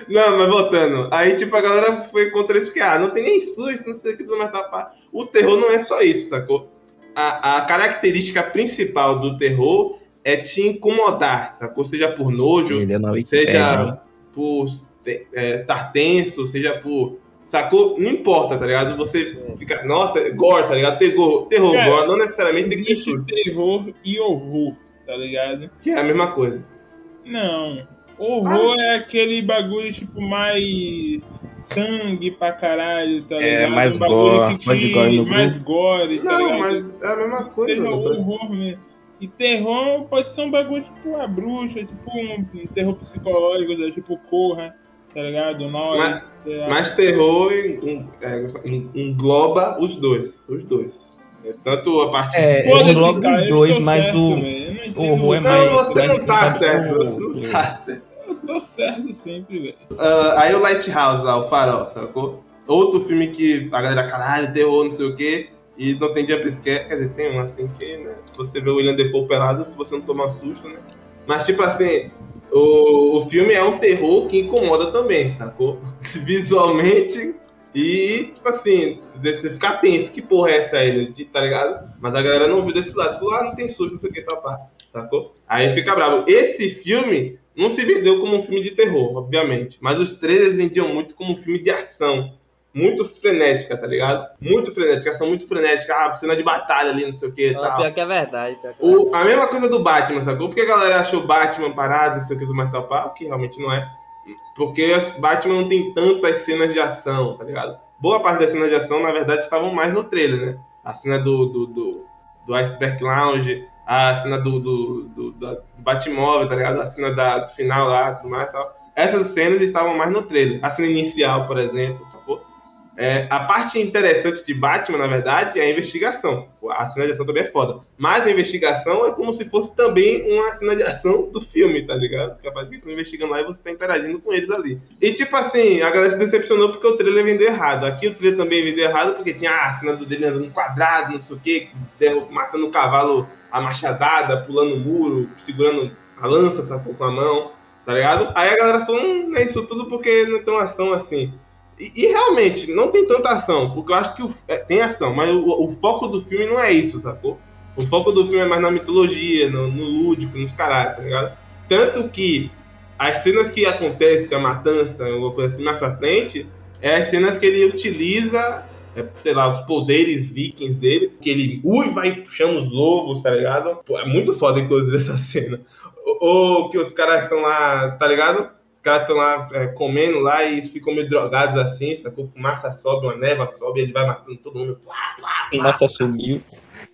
Não, mas voltando. Aí, tipo, a galera foi contra isso, porque, ah, não tem nem susto, não sei o que, mais tapar. O terror não é só isso, sacou? A, a característica principal do terror é te incomodar, sacou? Seja por nojo, é seja por é, estar tenso, seja por. Sacou? Não importa, tá ligado? Você fica. Nossa, gore, tá ligado? Terror, terror Cara, gore, não necessariamente tem que ter terror e horror, tá ligado? que é a mesma coisa. Não. Horror é aquele bagulho, tipo, mais sangue pra caralho, tá É, ligado? mais Um bagulho gore, mais gore no mais gore, tá Não, ligado? mas é a mesma coisa. Seja doutor. horror mesmo. E terror pode ser um bagulho tipo a bruxa, tipo um, um terror psicológico, né? tipo Corra, tá ligado? Nós, Mas- lá. Mas terror é, en- engloba os dois. Os dois. É, Tanto a parte. É, Foda-se, engloba cara, os dois, mas certo, o- entendo o horror é mais- Não, você não tá certo. Você não tá certo. Eu tô certo sempre, velho. Ah, aí o Lighthouse lá, o Farol, sacou? Outro filme que a galera, caralho, terror, não sei o quê. E não tem jumpscare. Quer dizer, tem um assim que, né? Se você vê o William Defoe pelado, se você não tomar susto, né? Mas, tipo assim, o, o filme é um terror que incomoda também, sacou? Visualmente e, tipo assim, você ficar tenso. Que porra é essa aí, de- tá ligado? Mas a galera não viu desse lado. Falou, ah, não tem susto, não sei o que, papá. Sacou? Aí fica bravo. Esse filme não se vendeu como um filme de terror, obviamente. Mas os trailers vendiam muito como um filme de ação. Muito frenética, tá ligado? Muito frenética, ação muito frenética. Ah, cena de batalha ali, não sei o que e Ah, tal. pior que é verdade. Que é O, a mesma coisa do Batman, sacou? Porque a galera achou Batman parado, não sei o que, mais tal, pá, o que realmente não é. Porque Batman não tem tantas cenas de ação, tá ligado? Boa parte das cenas de ação, na verdade, estavam mais no trailer, né? A cena do, do, do, do Iceberg Lounge, a cena do, do, do, do Batmóvel, tá ligado? A cena da, do final lá, tudo mais e tal. Essas cenas estavam mais no trailer. A cena inicial, por exemplo? É, a parte interessante de Batman, na verdade, é a investigação. A cena de ação também é foda. Mas a investigação é como se fosse também uma cena de ação do filme, tá ligado? Porque a parte que eles estão investigando lá e você tá interagindo com eles ali. E tipo assim, a galera se decepcionou porque o trailer vendeu errado. Aqui o trailer também vendeu errado porque tinha ah, a cena do dele andando quadrado, não sei o quê, matando o cavalo a machadada, pulando o muro, segurando a lança, sacou, com a mão, tá ligado? Aí a galera falou, hum, é isso tudo porque não tem uma ação assim. E, e realmente, não tem tanta ação, porque eu acho que o- é, tem ação, mas o, o foco do filme não é isso, sacou? O foco do filme é mais na mitologia, no, no lúdico, nos caras, tá ligado? Tanto que as cenas que acontecem, a matança, alguma coisa assim mais pra frente, é as cenas que ele utiliza, é, sei lá, os poderes vikings dele, que ele uiva e chama os lobos, tá ligado? Pô, é muito foda, inclusive, essa cena. Ou ou que os caras estão lá, tá ligado? Os caras estão lá é, comendo lá e ficam meio drogados assim, sacou? Fumaça sobe, uma neva sobe, ele vai matando todo mundo. Fumaça subiu.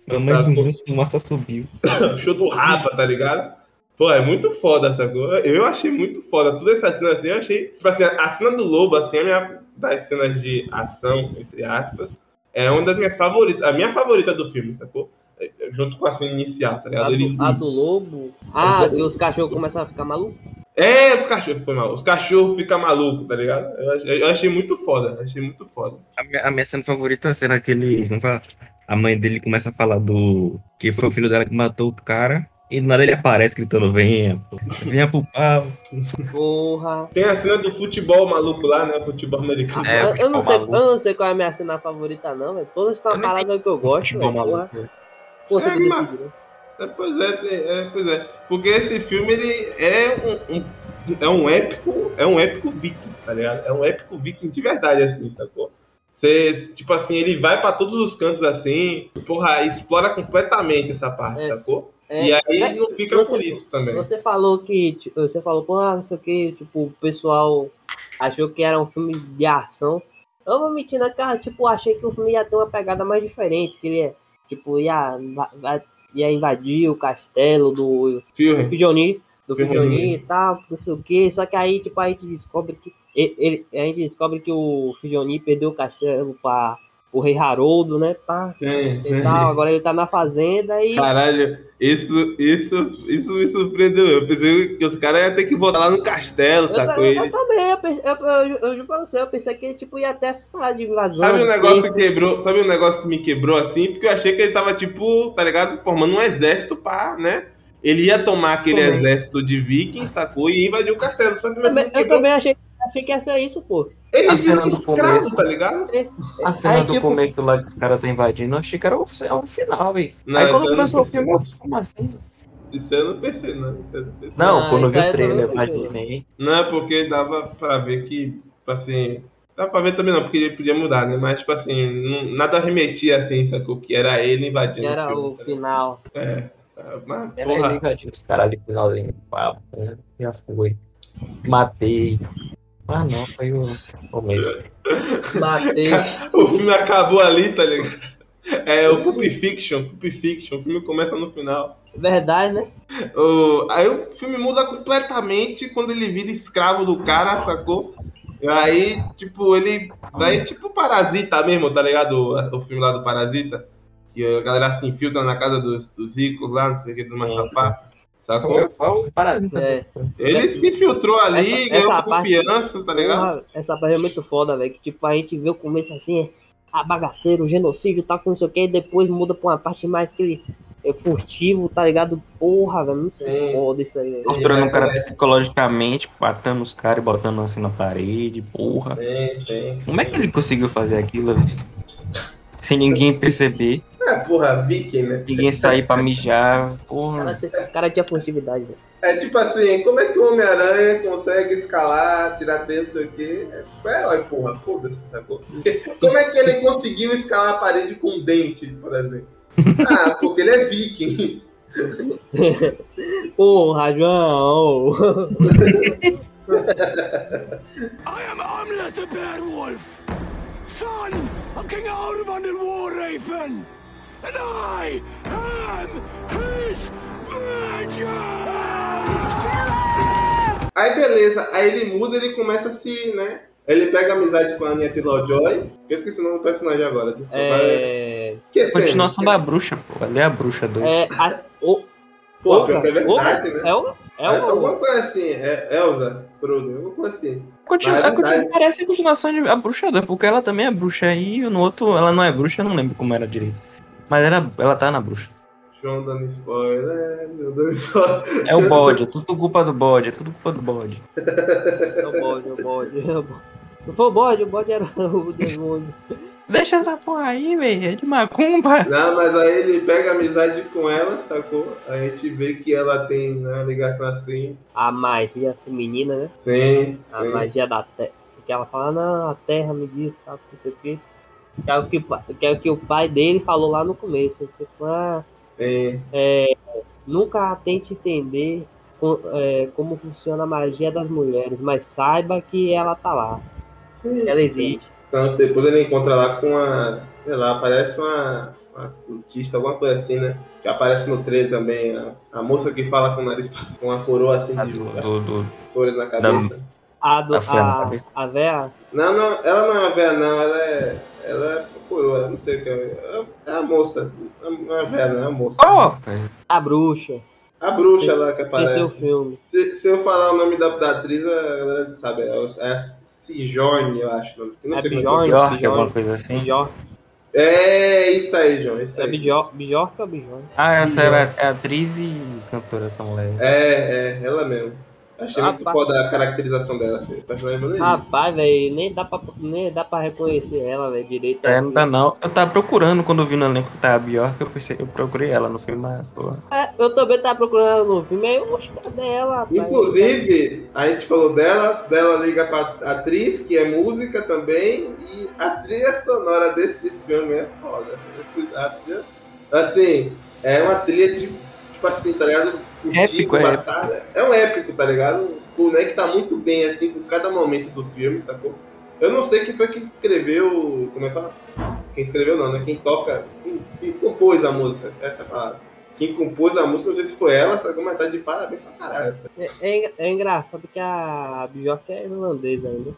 Mamãe Tá, dormiu, fumaça subiu. Show do rapa, tá ligado? Pô, é muito foda, sacou? Eu achei muito foda. Toda essa cena assim, eu achei. Tipo assim, a cena do lobo, assim, é a minha, das cenas de ação, entre aspas, é uma das minhas favoritas. A minha favorita do filme, sacou? É, é, Junto com a cena inicial, tá ligado? A Ele- do, a do lobo. Ah, que os cachorros começam a ficar malucos. É, os cachorros, foi mal. Os cachorros ficam malucos, tá ligado? Eu achei, eu achei muito foda, achei muito foda. A minha, a minha cena favorita é a cena que ele. A mãe dele começa a falar do. que foi o filho dela que matou o cara. E do nada ele aparece gritando: venha, pô. venha pro pau. Porra. Tem a cena do futebol maluco lá, né? Futebol americano. É, eu, eu não futebol sei, maluco. eu não sei qual é a minha cena favorita, não, velho. Todas estão falando que eu gosto, velho. Maluco. Você É, que mas- decide, né? É, pois é, é, pois é. Porque esse filme, ele é um, um- é um épico, é um épico viking, tá ligado? É um épico viking de verdade, assim, sacou? Você, tipo assim, ele vai pra todos os cantos assim, porra, explora completamente essa parte, É. sacou? É, e aí é, não fica você- por isso também. Você falou que, tipo, você falou, ah, isso aqui, tipo, o pessoal achou que era um filme de ação. Eu vou mentir, né, cara? Tipo, achei que o filme ia ter uma pegada mais diferente, que ele ia, tipo, ia, va- va- ia invadir o castelo do. Fijoni, do. Fijoni e tal, não sei o que. Só que aí, tipo, a gente descobre que ele, a gente descobre que o Fijoni perdeu o castelo para o rei Haroldo, né? Pá, Sim. e tal. Agora ele tá na fazenda e. Caralho, isso, isso, isso me surpreendeu. Eu pensei que os caras iam ter que voltar lá no castelo, Eu, sacou? eu Ele- também, eu, pensei- eu, eu, eu, juro pra você, eu pensei que tipo, ia ter essas paradas de invasão. Sabe um de negócio cerco. que quebrou? Sabe um negócio que me quebrou assim? Porque eu achei que ele tava, tipo, tá ligado? Formando um exército pra, né? Ele ia tomar aquele Também. exército de vikings, sacou? E invadir o castelo. Só que Eu também, eu também achei, achei que ia ser isso, pô. Ele A cena do escravo, começo. tá ligado? A cena Aí, do tipo- começo lá que os caras tá invadindo, eu achei que era o, era o final, velho. Aí isso quando começou o filme, eu como assim? Isso eu não pensei, não. Isso eu não pensei. Não, Ah, quando eu vi aí o trailer, eu imaginei. Não é porque dava pra ver que, tipo assim. Dá pra ver também não, porque ele podia mudar, né? Mas, tipo assim, não- nada remetia assim, sacou? Que era ele invadindo. Que era filme, o tá final. É. tá, Mas, Era porra. ele invadindo os caras ali no finalzinho. Pá, né? Já foi. Matei. Ah não, foi o começo. Matei. O filme acabou ali, tá ligado? É o Pulp Fiction, Pulp Fiction, o filme começa no final. Verdade, né? O- aí o filme muda completamente quando ele vira escravo do cara, sacou? E aí, tipo, ele vai tipo Parasita mesmo, tá ligado? O, o filme lá do Parasita. Que a galera se infiltra na casa dos, dos ricos lá, não sei o que, do Macapá. Como Sacou? eu falo, parasita. É. Ele se infiltrou ali, Essa- ganhou essa parte- confiança, tá ligado? Porra, essa parte é muito foda, velho. Que tipo, a gente vê o começo assim, é, a bagaceira, o genocídio, tal, com não sei o que, e depois muda pra uma parte mais que é furtivo, tá ligado? Porra, velho, muito Sim. foda isso aí, velho. Torturando o cara psicologicamente, matando os caras e botando assim na parede, porra. Sim, sim. Como é que ele conseguiu fazer aquilo, velho? Sem ninguém perceber, É, porra, Viking, né? ninguém sair pra mijar, porra. cara, cara tinha furtividade, velho. É tipo assim, como é que o Homem-Aranha consegue escalar, tirar tempo, não sei o quê? É super-herói, porra, foda-se, sacou? Como é que ele conseguiu escalar a parede com um dente, por exemplo? Ah, porque ele é viking. Porra, João! I am Amlet the Beowulf, son of King Arvan the War Raven, and I am his vengeance! Aí beleza, aí ele muda, ele começa a se, né? Ele pega amizade com a Anya Taylor-Joy. Eu esqueci o nome do personagem agora. desculpa. É. Esquecendo. Continuação da bruxa, pô. Ali é a bruxa 2. É. A, o, Pô, que é verdade, Olga, né? É o. É É, alguma o. coisa assim, é Elsa, Frodo, alguma coisa assim. Continua, Mas é continua- verdade. parece a continuação de A Bruxa 2, porque ela também é bruxa aí, e no outro ela não é bruxa, eu não lembro como era direito. Mas ela, ela tá na bruxa. João dando spoiler, meu Deus do céu. É o bode, é tudo culpa do bode, é tudo culpa do bode. É o bode, é o bode. é o bode. Não foi o bode, o bode era o demônio. Deixa essa porra aí, velho, é de macumba. Não, mas aí ele pega amizade com ela, sacou? A gente vê que ela tem né, uma ligação assim. A magia feminina, né? Sim, A sim. magia da terra. Que ela fala, não, a terra me disse, tal, não sei o quê. Que é o que, que é o que o pai dele falou lá no começo. Tipo, ah, sim. nunca tente entender é, como funciona a magia das mulheres, mas saiba que ela tá lá. sim. Ela existe. Então depois ele encontra lá com a. Sei lá, parece uma. Uma cultista, alguma coisa assim, né? Que aparece no trailer também. A, a moça que fala com o nariz passado, com uma coroa assim A de do, do, do- flores na cabeça. A, do, A a, a véia, Não, não, ela não é uma véia, não. Ela é. Ela é coroa, não sei o que é. É a moça. Não é a véia, não, é a moça. Rapaz? a bruxa, A bruxa lá que aparece. seu filme. Se, se eu falar o nome da, da atriz, a galera sabe. É, o- é a Sijorne, eu acho. Não, não É sei como Bjorn? Bjork, Bjorn. alguma coisa assim. Bjork. É isso aí, João. Isso É aí. Bjork, Bjork ou Bjorn? Ah, essa ela é atriz e cantora, essa mulher. É, é, ela mesmo. Achei muito Rapaz. foda a caracterização dela. maneiro. Rapaz, velho, nem dá pra, nem dá pra reconhecer ela, velho, direito. É, assim. não dá não. Eu tava procurando quando eu vi no elenco que tava a Bjork, eu pensei, eu procurei ela no filme, mas, porra. É, eu também tava procurando ela no filme, aí eu gostei dela, rapaz. Inclusive, a gente falou dela, dela liga pra atriz, que é música também, e a trilha sonora desse filme é foda. Assim, é uma trilha de, tipo assim, tá ligado? Épico, é batalha. É um épico, tá ligado? O Neck tá muito bem, assim, com cada momento do filme, sacou? Eu não sei quem foi que escreveu. Como é que fala? Quem escreveu não, né? Quem toca. Quem, quem compôs a música, essa é palavra. Quem compôs a música, não sei se foi ela, sacou? Mas tá de parabéns pra caralho. É, é, é engraçado que a Bjork é irlandesa ainda.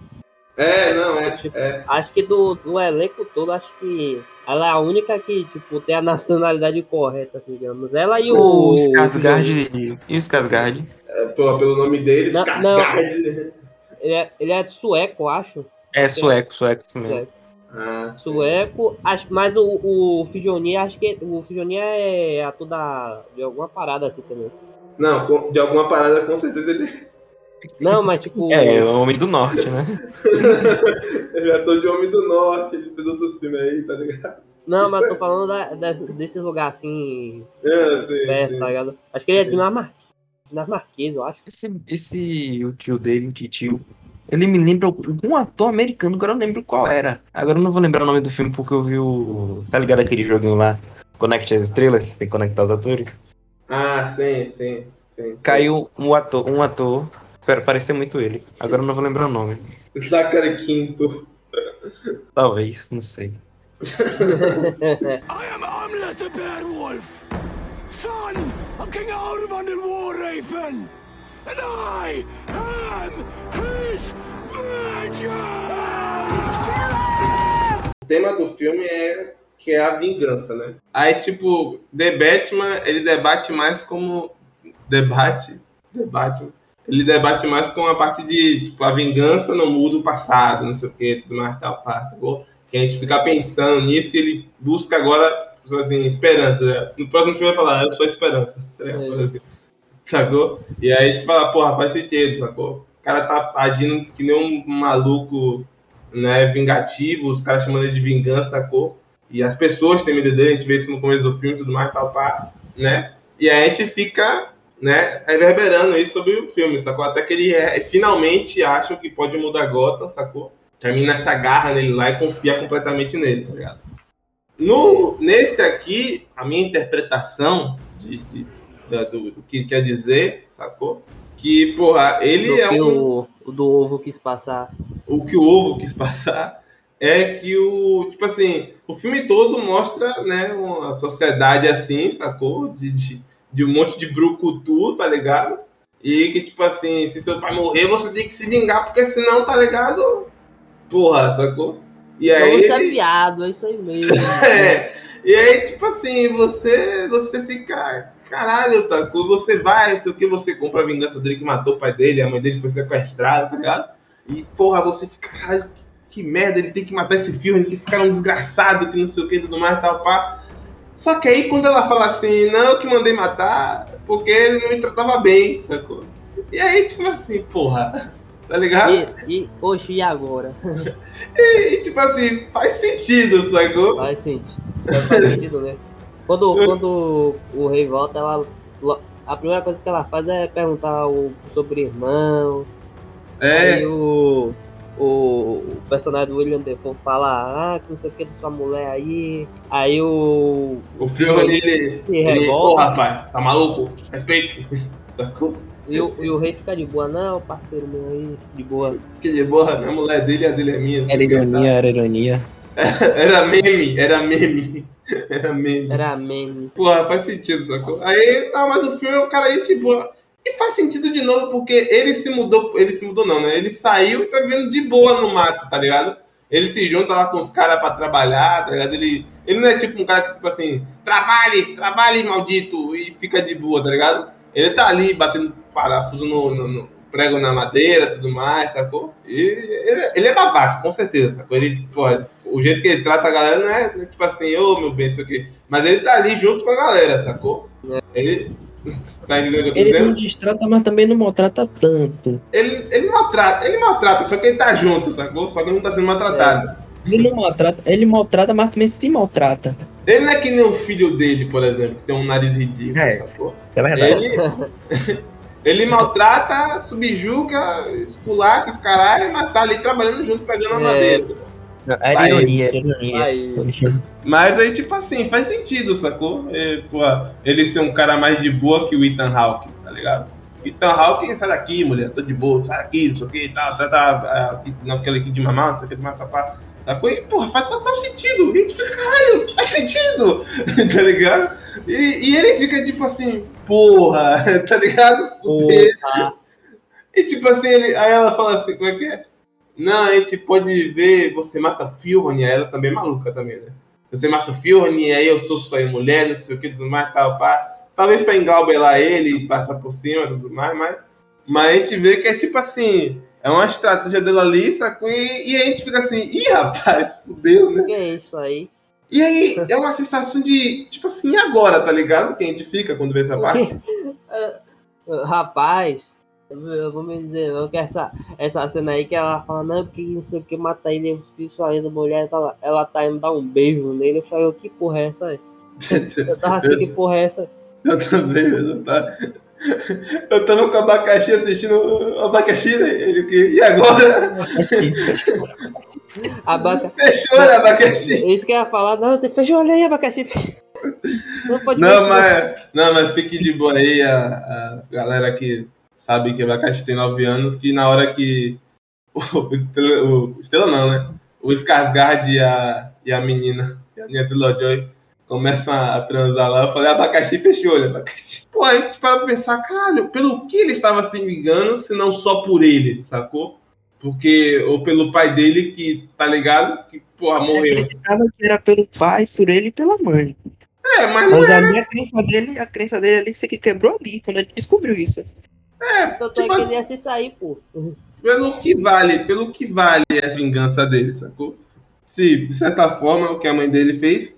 É, não, é. Tipo, é. Acho que do, do elenco todo, acho que ela é a única que, tipo, tem a nacionalidade correta, assim, digamos. Ela e o. Os o Casgard e os Casgard. É, pô, pelo nome dele, Não, Skarsgård. Ele é, ele é de sueco, acho. É sueco, sueco mesmo. Sueco. Ah, Sueco, acho, mas o, o Fijoni, acho que o Fijoni é ator da, de alguma parada assim também. não, de alguma parada, com certeza ele, Não, mas tipo. É, o Homem do Norte, né? ele é ator de Homem do Norte, ele fez outros filmes aí, tá ligado? Não, mas eu tô falando da, desse, desse lugar assim, É, sim, perto, sim. tá ligado? Acho que ele é dinamarquês, dinamarquês, eu acho. Esse, esse o tio dele, o titio, ele me lembra um ator americano, agora eu não lembro qual era. Agora eu não vou lembrar o nome do filme porque eu vi o. Tá ligado aquele joguinho lá? Conecte as estrelas, tem que conectar os atores. Ah, sim, sim. sim, sim. Caiu um ator, um ator, parecia muito ele. Agora eu não vou lembrar o nome. Zachary Quinto. Talvez, não sei. I am Amlet the Beowulf, son of King Arvan the War Raven, and I am his vengeance! O tema do filme é que é a vingança, né? Aí, tipo, The Batman, ele debate mais como. Debate? Debate. Ele debate mais com a parte de, tipo, a vingança não muda o passado, não sei o que, tudo mais, tal, parte. Que a gente fica pensando nisso e ele busca agora, tipo assim, esperança. né? No próximo filme vai falar, eu sou a esperança. tá ligado? Sacou? E aí a gente fala, porra, faz sentido, sacou? O cara tá agindo que nem um maluco, né, vingativo, os caras chamando ele de vingança, sacou? E as pessoas têm medo dele, a gente vê isso no começo do filme e tudo mais, tal, pá, né? E aí a gente fica, né, reverberando isso sobre o filme, sacou? Até que ele é, finalmente acham que pode mudar Gotham, sacou? Termina essa garra nele lá e confia completamente nele, tá ligado? No, nesse aqui, a minha interpretação de, de- da- do, do que quer dizer, sacou? Que, porra, ele do é um o, o do ovo quis passar. o que o ovo quis passar é que o tipo assim o filme todo mostra né uma sociedade assim sacou de, de, de um monte de brucutu tá ligado e que tipo assim se seu pai morrer você tem que se vingar porque senão tá ligado porra sacou e Então aí você é viado, é isso aí mesmo. é. E aí, tipo assim, você, você fica. Caralho, Taku, você vai, sei o que, você compra a vingança dele que matou o pai dele, a mãe dele foi sequestrada, tá ligado? E, porra, você fica, caralho, que, merda, ele tem que matar esse filme, que esse cara é um desgraçado, que não sei o que e tudo mais, tal, pá. Só que aí, quando ela fala assim, não, eu que mandei matar, porque ele não me tratava bem, sacou? E aí, tipo assim, porra, tá ligado? E, e, oxe, e agora? E, tipo assim, faz sentido, sacou? Faz sentido. Faz sentido mesmo. Quando, quando o rei volta, ela. A primeira coisa que ela faz é perguntar o, sobre irmão. É. Aí o, o, personagem do William Defoe fala, ah, que não sei o que de sua mulher aí. Aí o. O filme ele, ele, se revolta. Ô, rapaz, tá maluco? Respeite-se. Sacou? E o, e o rei fica de boa, não, parceiro meu aí, de boa. Que de boa, a mulher dele e a dele é minha. Era ironia, era ironia. Era meme, era meme. Era meme. Era meme. Porra, faz sentido, sacou? Aí, tá, mas o filme, o cara aí, tipo. E faz sentido de novo, porque ele se mudou. Ele se mudou, não, né? Ele saiu e tá vivendo de boa no mato, tá ligado? Ele se junta lá com os caras pra trabalhar, tá ligado? Ele, ele não é tipo um cara que, tipo assim, trabalhe, trabalhe, maldito, e fica de boa, tá ligado? Ele tá ali batendo parafuso no, no- no prego na madeira tudo mais, sacou? E ele, ele é babaca, com certeza, sacou? Ele, pô, o jeito que ele trata a galera não é, tipo assim, ô meu bem, isso aqui. Mas ele tá ali junto com a galera, sacou? Ele. Tá entendendo o que eu tô Ele não destrata, mas também não maltrata tanto. Ele, ele maltrata, ele maltrata, só que ele tá junto, sacou? Só que ele não tá sendo maltratado. Ele não maltrata, ele maltrata, mas também se maltrata. Ele não é que nem o filho dele, por exemplo, que tem um nariz ridículo, É. sacou? É verdade. Ele, ele maltrata, subjuga, esculacha, os caralho, mas tá ali trabalhando junto, pegando a É. madeira. Era Vai. ironia, ironia. Mas aí, tipo assim, faz sentido, sacou? É, pô, ele ser um cara mais de boa que o Ethan Hawke, tá ligado? Ethan Hawke, sai daqui, mulher, tô de boa, sai daqui, não sei o que, tá, tá, tá, aqui, naquele aqui de mamar, não sei o que, de papá. Sacou? E, porra, faz total sentido. E fica, caralho, faz sentido, tá ligado? E, e ele fica tipo assim, porra, tá ligado? Fudeu. Porra. E tipo assim, ele, aí ela fala assim, como é que é? Não, a gente pode ver, você mata Fiorne, ela também é maluca também, né? Você mata Fiorne, aí eu sou sua mulher, não sei o que, tudo mais, tal, pá. Talvez pra engaubelar ele e passar por cima e tudo mais, mas, mas a gente vê que é tipo assim, é uma estratégia dela ali, sacou? E, e a gente fica assim, ih, rapaz, fudeu, né? Que é isso aí? E aí é uma sensação de, tipo assim, agora, tá ligado? Que a gente fica quando vê essa parte. Rapaz, vou me dizer, não que essa, essa cena aí que ela fala, não, que não sei o que mata ele, eu sua a mulher, tá lá, ela tá indo dar um beijo nele, eu falei, que porra é essa aí? Eu tava assim, que porra é essa? Eu também, eu tava, eu tava com o abacaxi assistindo o abacaxi, né? Ele, que- e agora? Abaca... Fechou, né, abacaxi? Isso que eu ia falar, não, fechou, olha aí, abacaxi. fechou. Não Não, mas, não, mas fique de boa aí, a, a galera que sabe que o abacaxi tem 9 anos, que na hora que o Estrela, o Estrela não, né? O Skarsgård e a, e a menina, e a minha Joy, começam a transar lá, eu falei, abacaxi fechou, olha, abacaxi. Pô, a gente para pensar, caralho, pelo que ele estava se vingando, se não só por ele, sacou? Porque, ou pelo pai dele, que, tá ligado? Que, porra, Eu morreu. acreditava que era pelo pai, por ele e pela mãe. É, mas não Mas é, a crença dele, a crença dele ali, você que quebrou ali, quando ele descobriu isso. É Tanto é tipo que ele ia se sair, pô. pelo que vale, pelo que vale essa vingança dele, sacou? Se, de certa forma, o que a mãe dele fez,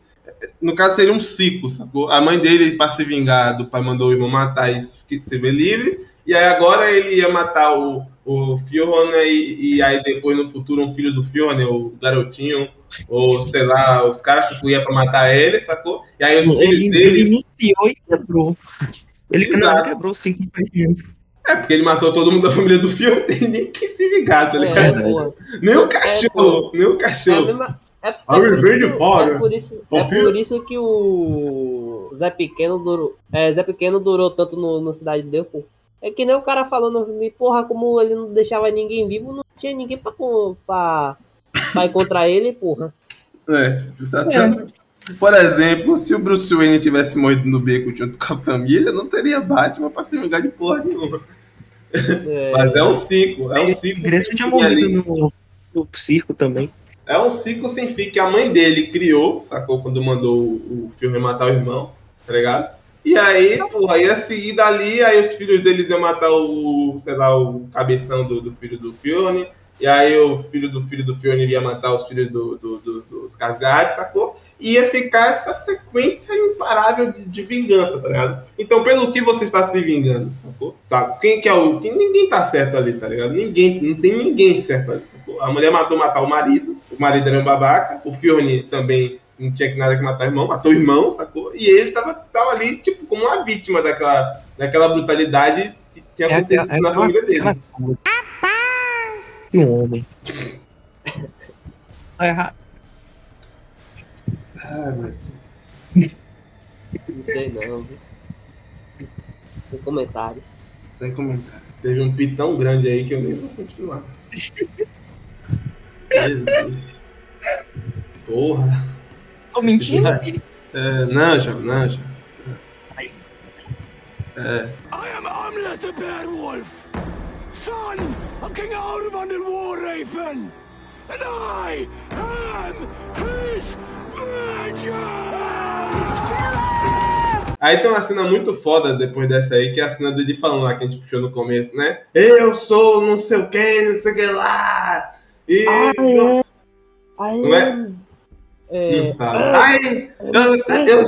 no caso seria um ciclo, sacou? A mãe dele, para se vingar do pai, mandou o irmão matar e se ver livre, e aí agora ele ia matar o, o Fiona e, e aí depois no futuro um filho do Fiona, o garotinho, ou sei lá, os caras que iam pra matar ele, sacou? E aí os filhos Ele, ele dele. iniciou e quebrou. Ele Exato. quebrou cinco vezes. É, porque ele matou todo mundo da família do Fiona, tem nem que se vingar, tá ligado? É, porra. Nem o cachorro, nem o É, cachorro. mesma- é- é A por isso que- é por isso- é por isso que o Zé Pequeno durou. É, Zé Pequeno durou tanto no, no Cidade de Deus, pô. É que nem o cara falou no filme, porra, como ele não deixava ninguém vivo, não tinha ninguém pra, pra, pra encontrar ele, porra. É, exatamente. Por exemplo, se o Bruce Wayne tivesse morrido no beco junto com a família, não teria Batman pra se vingar de porra nenhuma. É, Mas é um ciclo, é um A ciclo. sem tinha morrido no, no circo também. É um ciclo sem fim que a mãe dele criou, sacou? Quando mandou o, o filme matar o irmão, tá ligado? E aí, porra, ia seguir dali, aí os filhos deles iam matar o, sei lá, o cabeção do, do filho do Fione. E aí o filho do filho do Fione ia matar os filhos do, do, do- dos Casgard, sacou? Ia ficar essa sequência imparável de, de vingança, tá ligado? Então, pelo que você está se vingando, sacou? Sabe? Quem que é o. Quem, ninguém tá certo ali, tá ligado? Ninguém, não tem ninguém certo ali. sacou? A mulher matou matar o marido, o marido era um babaca, o Fione também não tinha que nada que matar o irmão, matou o irmão, sacou? E ele tava, tava ali, tipo, como uma vítima daquela, daquela brutalidade que tinha É, acontecido é, é na aquela- família dele. coisa. Que homem. Tá errado. Ai, meu Deus. Não sei não, viu? Sem comentários. Sem comentário. Teve um pi tão grande aí que eu nem vou continuar. Jesus. Porra. Tô mentindo? É, não, João, não, João. É, I am Amlet the Beowulf, son of King Arvan the Warraven, and I am his! Aí tem uma cena muito foda depois dessa aí, que é a cena dele falando lá que a gente puxou no começo, né? Eu sou não sei o que, não sei o que lá. E. Ah, é. Aí, Não é? é, Não sabe. Ai, eu, eu,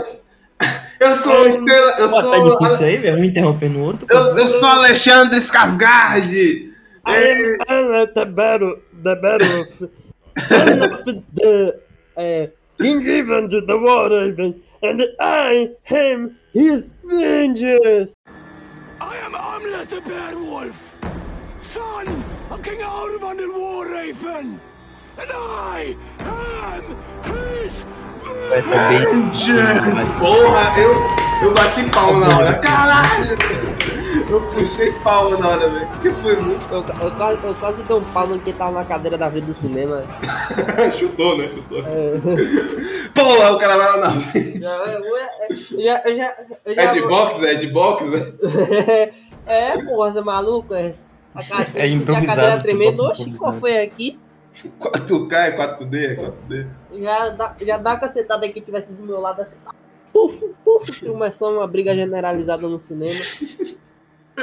eu sou estrela. Eu Pô, tá sou. difícil aí, velho. Um interrompendo o outro. Eu, eu sou Alexandre Skarsgård. I am at the battle, the battle of son of the uh, King Ivan to the Warraven, and I am his vengeance. I am Amlet the Beowulf, son of King Arvan the War Raven, and I am his Vai tá porra, eu, eu bati palma na hora. Caralho! Eu puxei palma na hora, velho. Que foi muito. Eu, eu, quase- eu quase dei um pau no que tava na cadeira da frente do cinema. Chutou, né? Chutou. Porra, o cara vai lá na frente. Já, eu já, eu já, eu já É de boxe, é de boxe, né? É, porra, você é maluco? É. A, ca... É a cadeira tremendo. Oxi, qual foi aqui? 4K é 4D, é 4D. Já dá, já dá a cacetada aqui que tivesse do meu lado assim. Puf, puf, começou uma briga generalizada no cinema.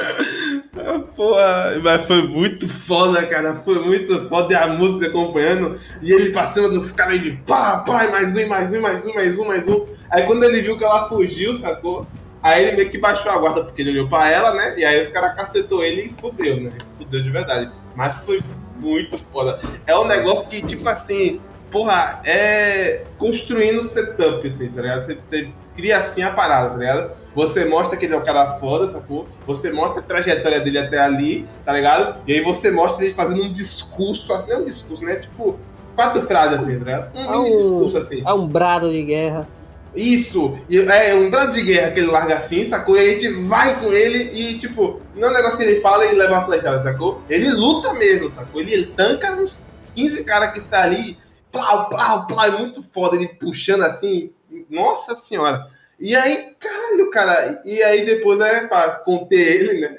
Porra, mas foi muito foda, cara. Foi muito foda. E a música acompanhando. E ele cima dos caras, ele pá, pá, e mais um, e mais um, e mais um, mais um, mais um. Aí quando ele viu que ela fugiu, sacou? Aí ele meio que baixou a guarda porque ele olhou pra ela, né? E aí os caras cacetou ele e fudeu, né? Fudeu de verdade. Mas foi muito foda. É um negócio que, tipo assim, porra, é construindo setup, assim, tá ligado? Você, você cria assim a parada, tá ligado? Você mostra que ele é um cara foda, sacou? Você mostra a trajetória dele até ali, tá ligado? E aí você mostra ele fazendo um discurso, assim, não é um discurso, né? Tipo, quatro frases assim, tá ligado? Um É um- discurso assim. É um brado de guerra. Isso, é um grande de guerra que ele larga assim, sacou? E a gente vai com ele e, tipo, não é um negócio que ele fala e leva uma flechada, sacou? Ele luta mesmo, sacou? Ele, ele tanca uns 15 caras que saem ali, plau, plau, plau, é muito foda, ele puxando assim, nossa senhora. E aí, caralho, cara, e aí depois é pra conter ele, né?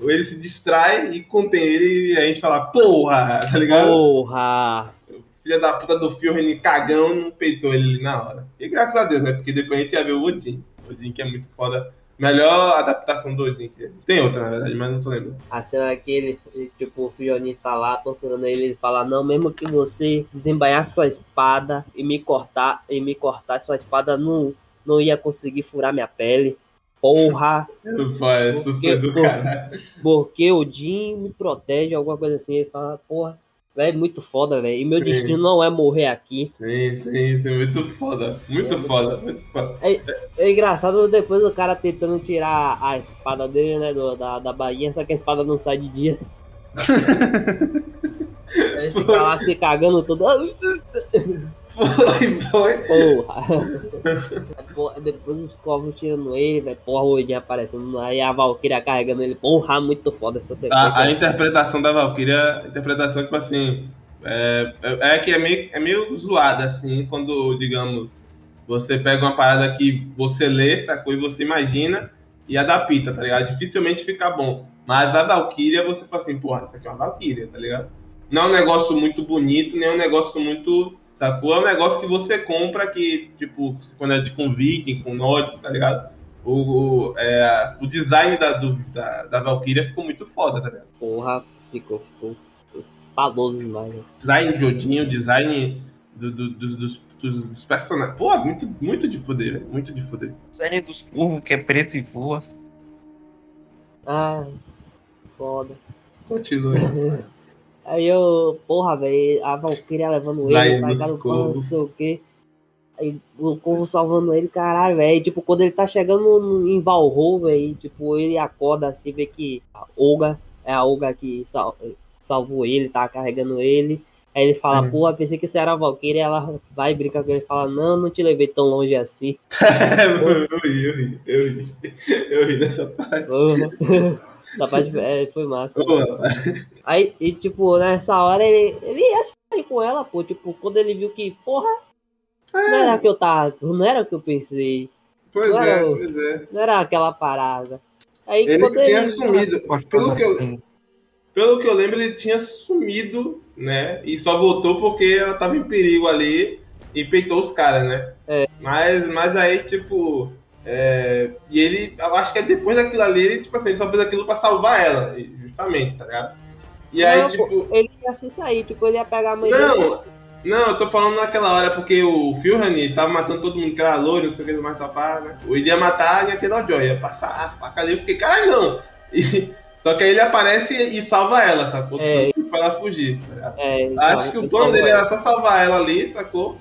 Ele se distrai e contém ele e a gente fala, porra, tá ligado? Porra! filha da puta do Fiorni cagão não peitou ele ali na hora. E graças a Deus, né? Porque depois a gente ia ver o Odin. O Odin que é muito foda. Melhor adaptação do Odin. que- Tem outra, na verdade, mas não tô lembrando. A cena que ele, tipo, o Fioni tá lá torturando ele, ele fala, não, mesmo que você desembainhar sua espada e me cortar, e me cortar sua espada, não, não ia conseguir furar minha pele. Porra! Pô, é Por-. Porque o Jim me protege, alguma coisa assim. Ele fala, porra, velho, muito foda, velho. E meu Sim. destino não é morrer aqui. Sim, sim, sim. Muito foda. Muito foda, muito foda. É engraçado depois o cara tentando tirar a espada dele, né, do- da, da bainha, só que a espada não sai de dia. Ele fica lá se cagando todo. Foi, foi. Porra. Porra, Depois os corvos tirando ele, velho. Porra, o Odin aparecendo lá e a Valkyria carregando ele. Porra, muito foda essa sequência. A, a interpretação da Valkyria, a interpretação, tipo assim, é, é, é que é meio, é meio zoada, assim, quando, digamos, você pega uma parada que você lê, sacou, e você imagina e adapta, tá ligado? Dificilmente fica bom. Mas a Valkyria, você fala assim, porra, isso aqui é uma Valkyria, tá ligado? Não é um negócio muito bonito, nem é um negócio muito, sacou? É um negócio que você compra que, tipo, quando é de com viking, com nórdico, tá ligado? O, o, é, o design da, do, da, da Valkyria ficou muito foda, tá ligado? Porra, ficou, ficou paloso demais, né? design de Odin, o design do- do- do- dos, dos- dos personagens. Pô, muito, muito de fuder, velho. Muito de fuder. Série dos curvos que é preto e voa. Ah, foda. Continua. Aí eu, porra, velho, a Valkyria levando ele, nos pagando pano, não sei o quê. Aí o corvo salvando ele, caralho, velho. Tipo, quando ele tá chegando no- em Valhall, velho, tipo, ele acorda assim, vê que a Olga, é a Olga que sal- salvou ele, tá carregando ele. Aí ele fala, Uhum. porra, pensei que você era a Valkyria. Ela vai brincar com ele e fala, não, não te levei tão longe assim. eu ri, eu ri, eu ri. Eu ri dessa parte. Parte é, foi massa. Pô, Aí, e tipo, nessa hora ele, ele ia sair com ela, pô. Tipo, quando ele viu que, porra, não era o que eu tava. Não era o que eu pensei. pois Não, é, pois é. Não era aquela parada. Aí Ele quando tinha ele. sumido. Pelo que, eu, pelo que eu lembro, ele tinha sumido, né? E só voltou porque ela tava em perigo ali e peitou os caras, né? É. Mas, mas aí, tipo. É, e ele, eu acho que é depois daquilo ali, ele, tipo assim, ele só fez aquilo pra salvar ela, justamente, tá ligado? E aí, Não, pô, tipo. ele ia se sair, tipo, ele ia pegar a mãe. Não, não, eu tô falando naquela hora porque o Philhane tava matando todo mundo que era loiro, não sei o que mais tapar, né? Ele ia matar e ia ter Joy, ia passar a faca ali, eu fiquei, caralho, não! E- só que aí ele aparece e salva ela, sacou? É. Pra ela fugir, tá ligado? É, Acho salva- que o plano dele ela. era só salvar ela ali, sacou?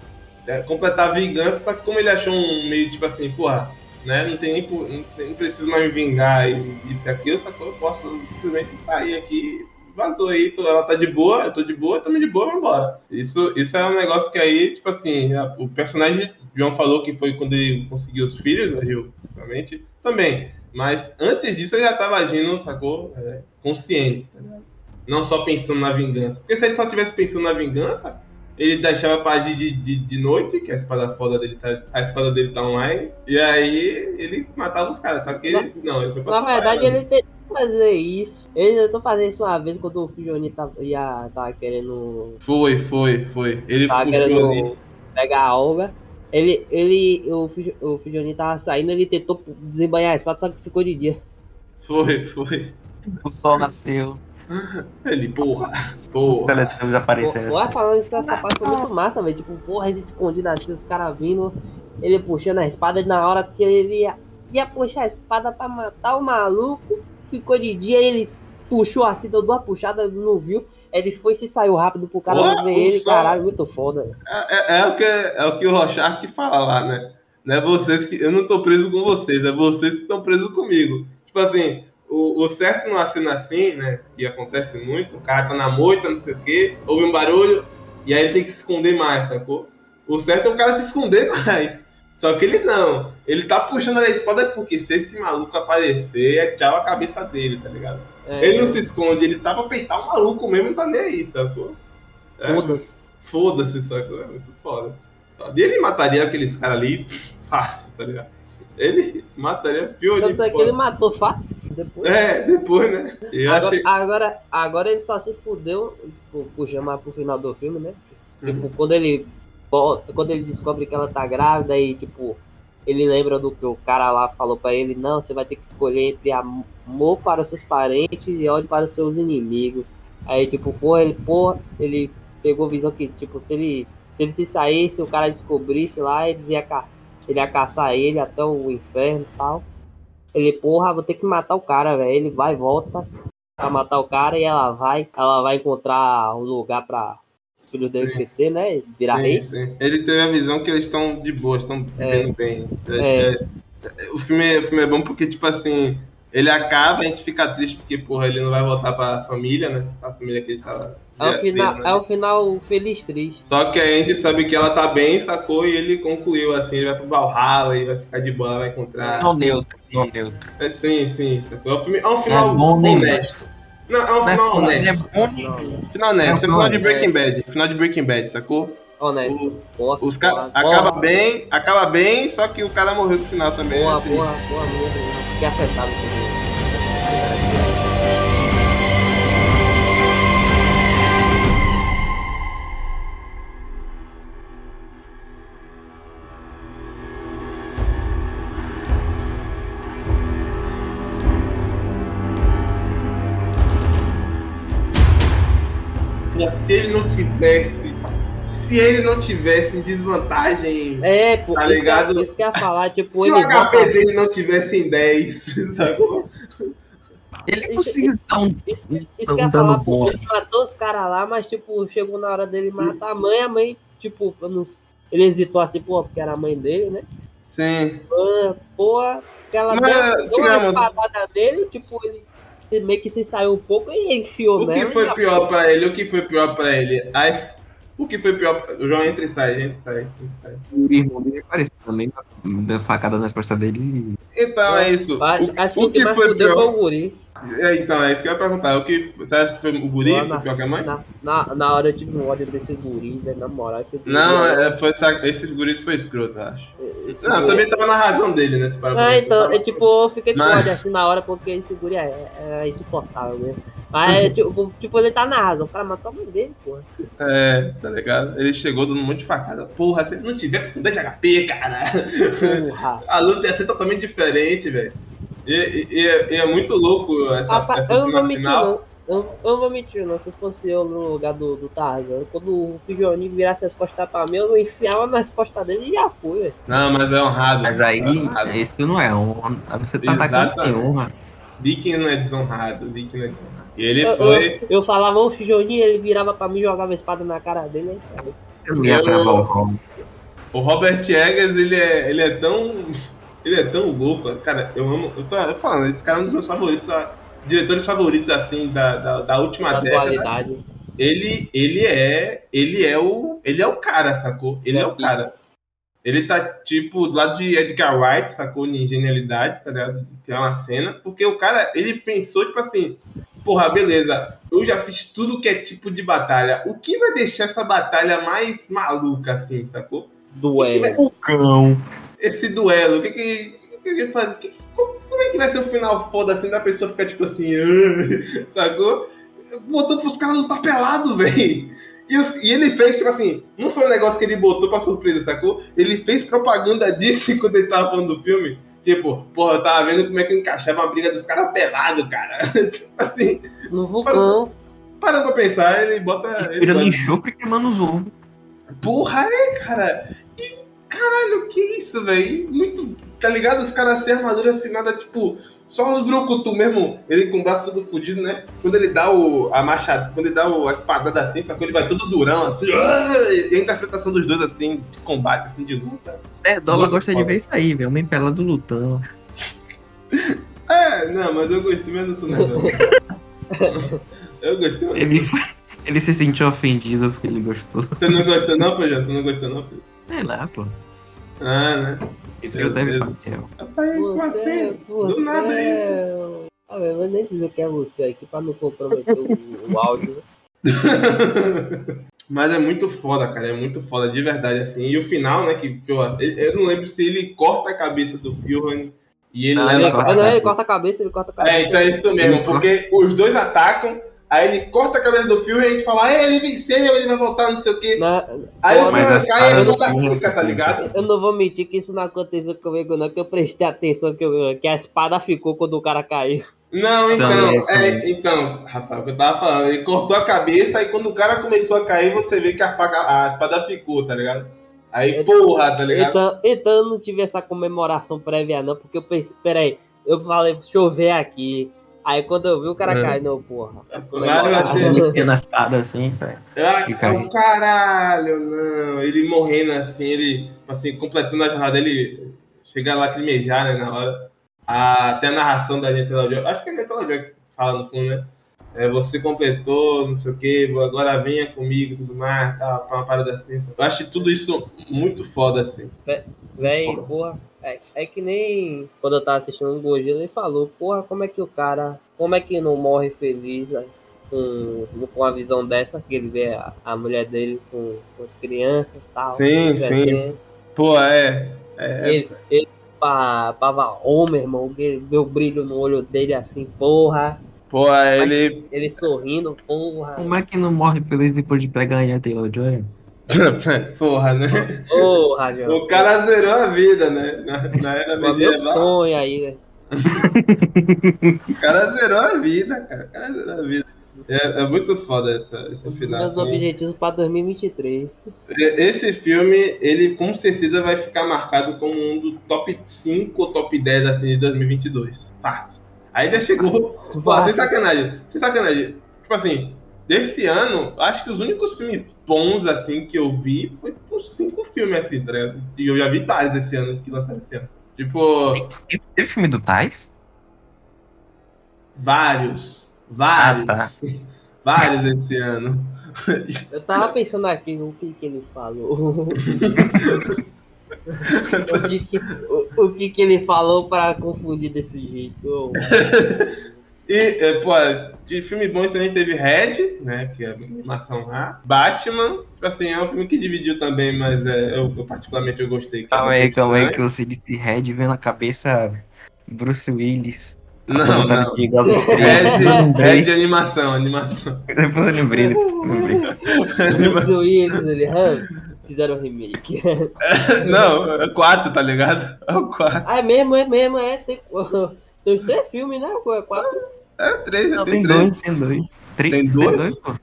É, completar a vingança, só que como ele achou um meio tipo assim, porra, né? Não tem nem, não, preciso mais vingar isso e aquilo, sacou? Eu posso simplesmente sair aqui vazou aí, tô- ela tá de boa, eu tô de boa, tamo de boa, vamos embora. Isso, isso é um negócio que aí, tipo assim, a- o personagem, João falou que foi quando ele conseguiu os filhos, né, Gil? Realmente, também. Mas antes disso ele já tava agindo, sacou? É, consciente, tá ligado? Não só pensando na vingança. Porque se ele só tivesse pensando na vingança, ele deixava pra agir de, de, de noite, que a espada foda dele tá. A espada dele tá online. E aí ele matava os caras. Só que ele. não, ele foi pra Na verdade, ela. ele, te- fazer isso. Eles tentou fazer isso uma vez quando o Fijoni tava, ia, tava querendo. Foi, foi, foi. Ele Tava ali. querendo pegar a Olga. Ele, ele, o, Fij- o Fijoni tava saindo, ele tentou desembanhar a espada, só que ficou de dia. Foi, foi. O sol nasceu, Ele, porra, os porra. teletubbies apareceram. Porra, falando isso, essa parte foi muito massa, velho. Tipo, porra, ele escondido assim, os caras vindo, ele puxando a espada na hora que ele ia, ia puxar a espada pra matar o maluco. Ficou de dia, ele puxou assim, deu duas puxadas, não viu. Ele foi e se saiu rápido pro cara não ver ele, só- caralho, muito foda. É, é- é o que, é o que o Rochard que fala lá, né? Não é vocês que. Eu não tô preso com vocês, é vocês que estão presos comigo. Tipo assim, o, o certo numa cena assim, né? Que acontece muito, o cara tá na moita, não sei o quê, ouve um barulho, e aí ele tem que se esconder mais, sacou? O certo é o cara se esconder mais. Só que ele não. Ele tá puxando a espada porque se esse maluco aparecer, é tchau a cabeça dele, tá ligado? É, Ele não se esconde, ele tá pra peitar o maluco mesmo, não tá nem aí, sacou? É. Foda-se. Foda-se, sacou? É muito foda. E ele mataria aqueles caras ali fácil, tá ligado? Ele mataria pior Tanto é que ele matou fácil. Depois. É, depois, né? Eu Agora, achei. agora, agora ele só se fudeu, por, por chamar pro final do filme, né? Uhum. Tipo, quando ele volta, quando ele descobre que ela tá grávida e, tipo, ele lembra do que o cara lá falou pra ele, não, você vai ter que escolher entre amor para seus parentes e ódio para seus inimigos. Aí, tipo, pô, ele, pô, ele pegou visão que, tipo, se ele se, ele se saísse, o cara descobrisse lá, eles ia, ca- ele ia caçar ele até o inferno e tal. Ele, porra, vou ter que matar o cara, velho. Ele vai e volta pra matar o cara e ela vai, ela vai encontrar um lugar pra os filhos dele Sim. crescer, né? Virar rei. Sim, sim. Ele teve a visão que eles estão de boa, estão vivendo bem. É. É, O, filme, o filme é bom porque, tipo assim, ele acaba, a gente fica triste porque, porra, ele não vai voltar pra família, né? Pra família que ele tava. É o final, ser, né? é o final feliz triste. Só que a gente sabe que ela tá bem, sacou? E ele concluiu assim, ele vai pro Valhalla e vai ficar de boa, vai encontrar. Não neutro, não neutro. É, sim, sim, sacou? É um, filme, é um final É bom, né? honesto. Não, é um é final é honesto. bom, Não, Final honesto, é É um o final de Breaking Bad. Final de Breaking Bad, sacou? honesto. Porra, Os caras porra, acaba bem, acaba bem, só que o cara morreu no final também. Porra, é triste. porra, porra, mesmo. eu Fiquei afetado com tivesse. Se ele não tivesse em desvantagem. É, pô, Tá isso, que, ligado? isso que eu ia falar, tipo, se o ele HP volta. dele não tivesse em 10, sacou? Ele Isso- conseguiu dar um. Isso, isso que eu ia falar, bom. porque ele matou os caras lá, mas, tipo, chegou na hora dele matar a mãe, a mãe, tipo, ele hesitou assim, pô, porque era a mãe dele, né? Sim. Ah, porra, que ela Mas, deu, deu uma espadada nele, tipo, ele meio que se saiu um pouco e enfiou O que nela. e foi pior pra ele? O que foi pior pra ele? As... O que foi pior? O João entra e sai, entra e sai, entra e sai. O irmão dele apareceu também, deu facada nas costas dele e. Então é isso. Acho, o, acho que o o que mais fudeu foi o guri. É, então, é isso que eu ia perguntar. O que, você acha que foi o guri que foi pior que a mãe? Na, na, na hora eu tive um ódio desse guri, velho, na moral, esse guri. Não, velho, é, foi, esse guri foi escroto, eu acho. esse Não, guri- também tava na razão dele, né? Ah, então, é, tipo, eu fiquei com ódio assim na hora, porque esse guri é, é insuportável mesmo. Mas, tipo, tipo, ele tá na razão, o cara matou a mãe dele, porra. É, tá ligado? Ele chegou dando um monte de facada. Porra, se ele não tivesse com 10 de HP, cara, Porra. a luta ia ser totalmente diferente, velho. E, e- e é, e é muito louco essa, Rapaz, essa eu não vou mentir, final. não. Eu, eu não vou mentir, não. Se fosse eu no lugar do, do Tarzan, quando o Fijoninho virasse as costas pra mim, eu enfiava nas costas dele e já fui, velho. Não, mas é honrado. Mas aí, é honrado. esse não é honra. Você tá atacando sem honra. Viking não é desonrado, Viking não é desonrado. E ele Eu, foi. eu, eu falava, ô Fijoninho, ele virava pra mim e jogava a espada na cara dele, aí sabe? Eu não ia Eu- travar o Robert Eggers, ele é, ele é tão. Ele é tão louco, cara. Eu amo. Eu tô eu falando, esse cara é um dos meus favoritos, ó, diretores favoritos, assim, da, da, da última Da década. atualidade. Ele, ele é. Ele é o. Ele é o cara, sacou? Ele é o cara. Ele tá, tipo, do lado de Edgar Wright, sacou? De genialidade, tá ligado? De criar uma cena. Porque o cara, ele pensou, tipo assim, porra, beleza, eu já fiz tudo que é tipo de batalha. O que vai deixar essa batalha mais maluca, assim, sacou? Duelo. O cão. Esse duelo, o que que. O que que ele faz? Que- como, como é é que vai ser um final foda assim da pessoa ficar tipo assim, "Ah", sacou? Botou pros caras lutar pelado, velho. E, e ele fez, tipo assim, não foi um negócio que ele botou pra surpresa, sacou? Ele fez propaganda disso quando ele tava falando do filme. Tipo, porra, eu tava vendo como é que encaixava a briga dos caras pelado, cara. tipo assim, No vulcão. parando pra pensar, ele bota. ele bota- em chope e queimando os ovos. Porra, é, cara. E, caralho, que isso, velho? Muito. Tá ligado? Os caras sem armadura assim, nada tipo. Só os brucutu mesmo, ele com o braço todo fudido, né? Quando ele dá o. a machada, quando ele dá o, a espadada assim, sacou? Ele vai todo durão, assim. E a interpretação dos dois, assim, de combate, assim, de luta. É, Dola gosta de ver isso aí, velho. Homem pelado lutando. É, não, mas eu gostei mesmo negócio. Eu gostei, Ele, ele se sentiu ofendido porque ele gostou. Você não gostou, não, Projota? Você não gostou, não, filho? Sei lá, pô. Ah, né? Até Deus. papel. Rapaz, Você, Do nada você. Ah, eu vou nem dizer que é você aqui pra não comprometer o, o áudio. Mas é muito foda, cara. É muito foda, de verdade, assim. E o final, né? Que, que eu, eu não lembro se ele corta a cabeça do Filhan e ele Não, leva. Ele, corta ah, não, ele corta a cabeça, ele corta a cabeça. É, então é isso mesmo, porque os dois atacam, aí ele corta a cabeça do Filhan e a gente fala, "Ah, ele venceu, ele vai voltar, não sei o quê. Na- Aí Pô, o as cai e a caras do bunda Filhan- fica, tá ligado? eu não vou mentir que isso não aconteceu comigo, não, que eu prestei atenção que, eu- que a espada ficou quando o cara caiu. Não, então, Também, é, também. então, Rafael, o que eu tava falando, ele cortou a cabeça e quando o cara começou a cair, você vê que a faca, a espada ficou, tá ligado? Aí, Eu- porra, tá ligado? Então, então eu não tive essa comemoração prévia, não, porque eu pensei, peraí, eu falei, deixa eu ver aqui. Aí quando eu vi o cara Uhum. cair, não, porra. Mas eu achei- Ele na espada assim, velho. Ah, Que caiu. oh, caralho, não. Ele morrendo assim, ele, assim, completando a jornada, ele chega a lacrimejar, né, na hora. A- até a narração da Joy, acho que é a Joy que fala no fundo, né? É, você completou, não sei o que, agora venha comigo e tudo mais, tá, uma parada assim. Eu acho tudo isso muito foda, assim. Véi, Foda. porra, é, é que nem quando eu tava assistindo um Gojira, ele falou, porra, como é que o cara, como é que não morre feliz né, com, com a visão dessa, que ele vê a, a mulher dele com, com as crianças e tal. Sim, crescendo. Pô, é. é Ele, ele pra, pra homem, irmão, ele vê o brilho no olho dele assim, porra, pô, é, ele. ele sorrindo, porra. Como é que não morre feliz depois de pegar a Taylor Joy? Porra, né? Porra, João. O cara zerou a vida, né? Na, na era É meu medieval. sonho aí, né? O cara zerou a vida, cara. O cara zerou a vida. É, é muito foda essa, esse Um final. meus assim. objetivos pra 2023. Esse filme, ele com certeza vai ficar marcado como um do top 5 ou top 10 assim, de 2022. Fácil. Aí já chegou. Pô, sem Fácil. sacanagem. Sem sacanagem. Tipo assim, desse ano, acho que os únicos filmes bons assim que eu vi foi uns 5 filmes assim, tá ligado? E eu já vi vários esse ano que lançaram esse ano. Tipo, Teve filme do Tais? vários. Vários. Ah, Vários esse ano. Eu tava pensando aqui no que, que ele falou. o, que, que, o, o que, que ele falou pra confundir desse jeito? Ô, E, é, pô, de filme bom esse ano a gente teve Red, né? Que é a animação lá. Batman, tipo assim, é um filme que dividiu também, mas é, eu, eu particularmente eu gostei. que Calma aí, calma aí, que você disse Red vendo na cabeça Bruce Willis. Não, não. Três. Red, de animação, animação. Depois eu lembrei, depois eu lembrei. Bruce Willis, ele, "Hã? fizeram um remake. Não, é quatro, tá ligado? É o quatro. ah, é mesmo, é mesmo, é. Tem, tem os três filmes, né? É quatro. É o três, Não, tem tem dois, tem dois. Três, Tem tem dois? dois, pô.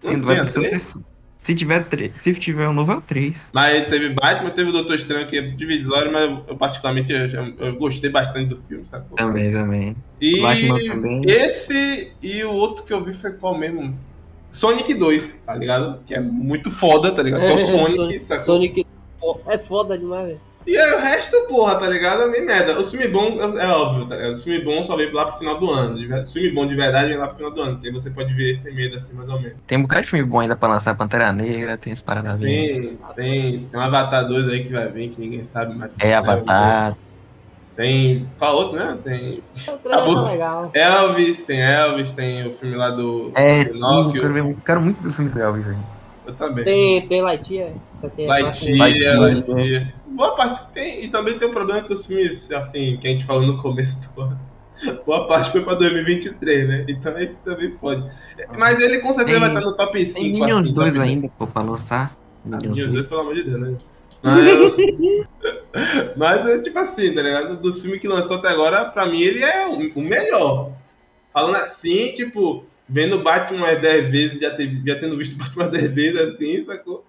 Tem, o três? Se tiver três, se tiver um novo é o três. Mas teve Batman, teve o Doutor Estranho, que é divisório, mas eu, particularmente eu, eu gostei bastante do filme, sacou? Também, também. E Batman também. esse e o outro que eu vi foi qual mesmo? Sonic 2, tá ligado? Que é muito foda, tá ligado? Que é o Sonic, Sonic, sacou? Sonic é foda demais, velho. E aí o resto, porra, tá ligado? É meio merda. O filme bom é, é óbvio, tá ligado? O filme bom só vem lá pro final do ano. O filme bom de verdade vem lá pro final do ano, que aí você pode ver sem medo, assim, mais ou menos. Tem um bocado de filme bom ainda pra lançar Pantera Negra, tem as paradas. Tem, tem, tem um Avatar 2 aí que vai vir, que ninguém sabe mais. É Avatar. Tem. Qual outro, né? Tem O trailer tá legal. Elvis, tem Elvis, tem o filme lá do É, eu Pinóquio. quero, ver, quero muito ver o filme do Elvis aí. Eu também. Tem, tem Lightyear. Só que é Lightyear, Lightyear. Lightyear. boa parte tem. E também tem um problema que os filmes, assim, que a gente falou no começo do ano. Boa parte foi pra 2023, né? Então ele também pode. Mas ele com certeza Tem- vai estar no top 5. Tem Minions assim, 2 top ainda, pô, pra lançar. Minions Minions 2, 2. pelo amor de Deus, né? Mas, mas é tipo assim, tá ligado? Dos filmes que lançou até agora, pra mim ele é o melhor. Falando assim, tipo, vendo Batman umas 10 vezes, já, teve, já tendo visto Batman 10 vezes assim, sacou?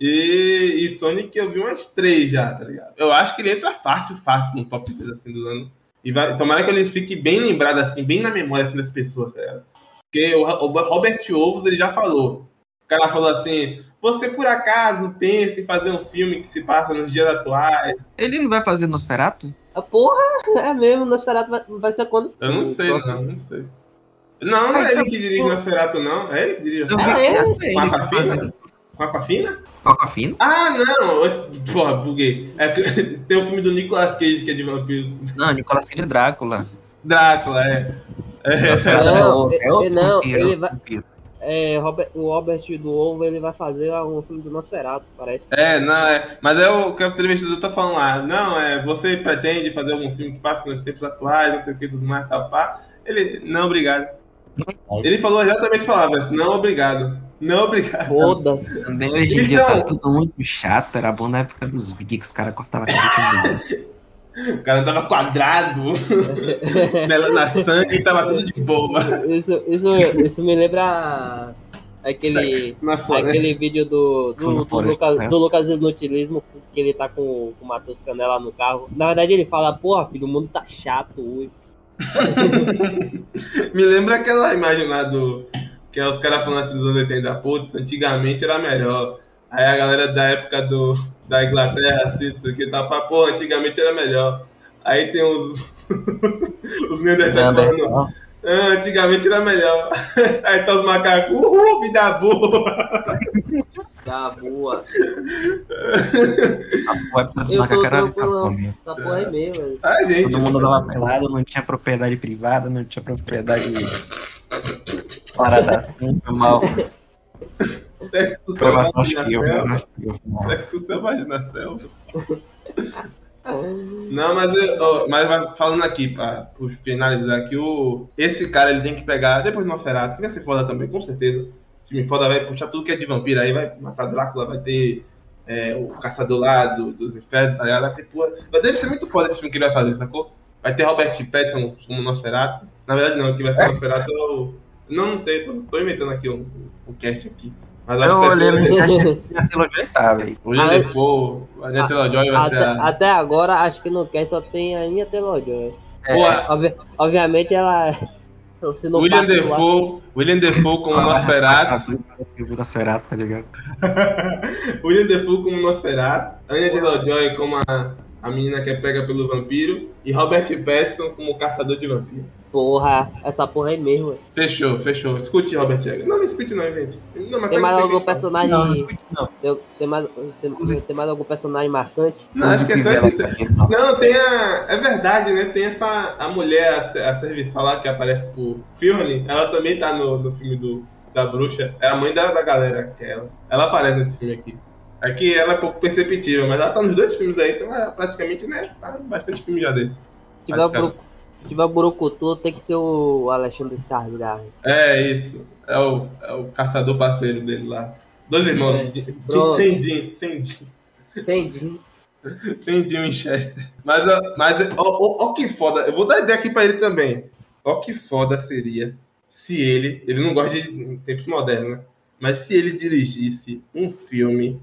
E, e Sonic eu vi umas 3 já, tá ligado? Eu acho que ele entra fácil, fácil no top 3 assim do ano. E vai, tomara que ele fique bem lembrado, assim, bem na memória assim, das pessoas, tá ligado? Porque o, o Robert Ovos ele já falou. O cara falou assim: você por acaso pensa em fazer um filme que se passa nos dias atuais? Ele não vai fazer Nosferatu? A porra, é mesmo, Nosferatu vai, vai ser quando? Eu não sei, não, não sei. Não, não Ah, é ele que dirige pô. Nosferatu, não. É ele que dirige Ah, que é? é Com ele vai Aquafina? fazer. Com Aquafina? Aquafina? Ah, não! Esse- Porra, buguei. É que tem o filme do Nicolas Cage que é de vampiro. Não, Nicolas Cage é Drácula. Drácula, é. É, Nosferatu Não, é o- é outro ele- não, vampiro, é ele vai- vampiro. É, Robert- o Robert do Ovo ele vai fazer um filme do Nosferatu, parece. É, não, é. Mas é o que o entrevistador tá falando lá. Não, é. Você pretende fazer algum filme que passe nos tempos atuais, não sei o que, tudo mais, tal, pá. Ele, não, obrigado. Ele falou exatamente as palavras, não, obrigado. Não, obrigado. Foda-se. Também hoje em dia Então- tá tudo muito chato, era bom na época dos vídeos que os caras cortavam a cabeça do O cara tava quadrado, melana sangue e tava tudo de boa. Isso, isso, isso me lembra aquele, aquele vídeo do, do, do, Lucas, né? do Lucas Inutilismo, que ele tá com, com o Matheus Canela no carro. Na verdade, ele fala, porra, filho, o mundo tá chato hoje. Me lembra aquela imagem lá do. Que é os caras falando assim dos anos 80, putz, antigamente era melhor. Aí a galera da época do, da Inglaterra, assim, isso aqui, tá pra, pô, antigamente era melhor. Aí tem os. os Neandertais falando. Ah, antigamente era melhor. Aí tá os macacos, uhul, vida boa. Tá boa. A época dos Eu tô macacos era. Capcom. Essa porra aí mesmo. isso. Ah, gente. Todo mundo dava pelado, não tinha propriedade privada, não tinha propriedade parada assim, mal. Sexo selvagem na selva. Sexo selvagem na selva. Não, mas, eu- mas falando aqui, pra, pra finalizar aqui, o, esse cara ele tem que pegar, depois do Nosferatu, que vai ser foda também, com certeza. O time foda vai puxar tudo que é de vampiro aí, vai matar Drácula, vai ter é, o caçador lá do- dos infernos, tá ligado? Vai ter porra. Mas deve ser muito foda esse filme que ele vai fazer, sacou? Vai ter Robert Pattinson como Nosferatu. Na verdade, não, que vai ser o Nosferatu é o. Não, não sei, tô, tô inventando aqui o, o cast aqui. Mas acho Eu olhei a trilogia tá, velho. o William Defoe, a Anya Taylor-Joy vai ser Até, a... até agora, acho que no cast só tem a Anya Taylor-Joy. Porra, Obvi- obviamente, ela... William pacto lá- Defoe, William Defoe como Nosferatu, O Nosferatu, tá ligado? William Defoe como Nosferatu, Anya Taylor-Joy como a, a menina que é pega pelo vampiro e Robert Pattinson como caçador de vampiro. Porra, essa porra aí mesmo. Fechou, fechou. Escute, Robert Egger. Não, não escute não, gente. Não, mas Tem pega mais algum personagem... Não, não escute não. Tem, tem mais, tem, tem mais algum personagem marcante? Não, acho que é só esse. Só. Não, tem a. É verdade, né? Tem essa. A mulher, a, a serviçal lá que aparece por Fiorne, ela também tá no, no filme do, da bruxa. É a mãe da, da galera, que é ela. Ela aparece nesse filme aqui. É que ela é pouco perceptível, mas ela tá nos dois filmes aí, então é praticamente, né? Tá bastante filme já dele. Se tiver, o Praticamente. Buru- se tiver Burucutu, tem que ser o Alexandre Skarsgård. É isso. É o, é o caçador parceiro dele lá. Dois irmãos. É. Sem Jim. Sem Jim Winchester. Mas, ó, mas ó, ó, ó que foda. Eu vou dar ideia aqui pra ele também. Ó que foda seria se ele. Ele não gosta de tempos modernos, né? Mas se ele dirigisse um filme.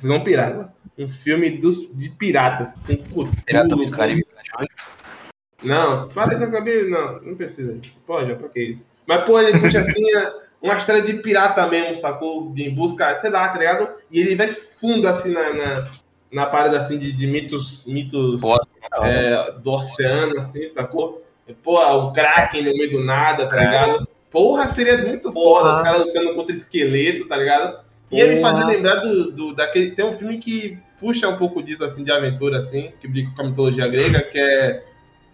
Vocês vão pirar, né? Um filme dos, de piratas. Com Pirata do Caribe. Não, para não, não precisa. Pode, pra que isso? Mas, pô, ele puxa assim a- uma história de pirata mesmo, sacou? Em busca, sei lá, tá ligado? E ele vai fundo assim na, na, na parada assim de, de mitos, mitos Pô, é, do oceano, assim, sacou? Pô, o Kraken no meio do nada, tá ligado? Porra, seria muito Porra. foda os caras lutando contra esqueleto, tá ligado? E ele me Porra. fazia lembrar do, do, daquele. Tem um filme que puxa um pouco disso, assim, de aventura, assim, que brinca com a mitologia grega, que é.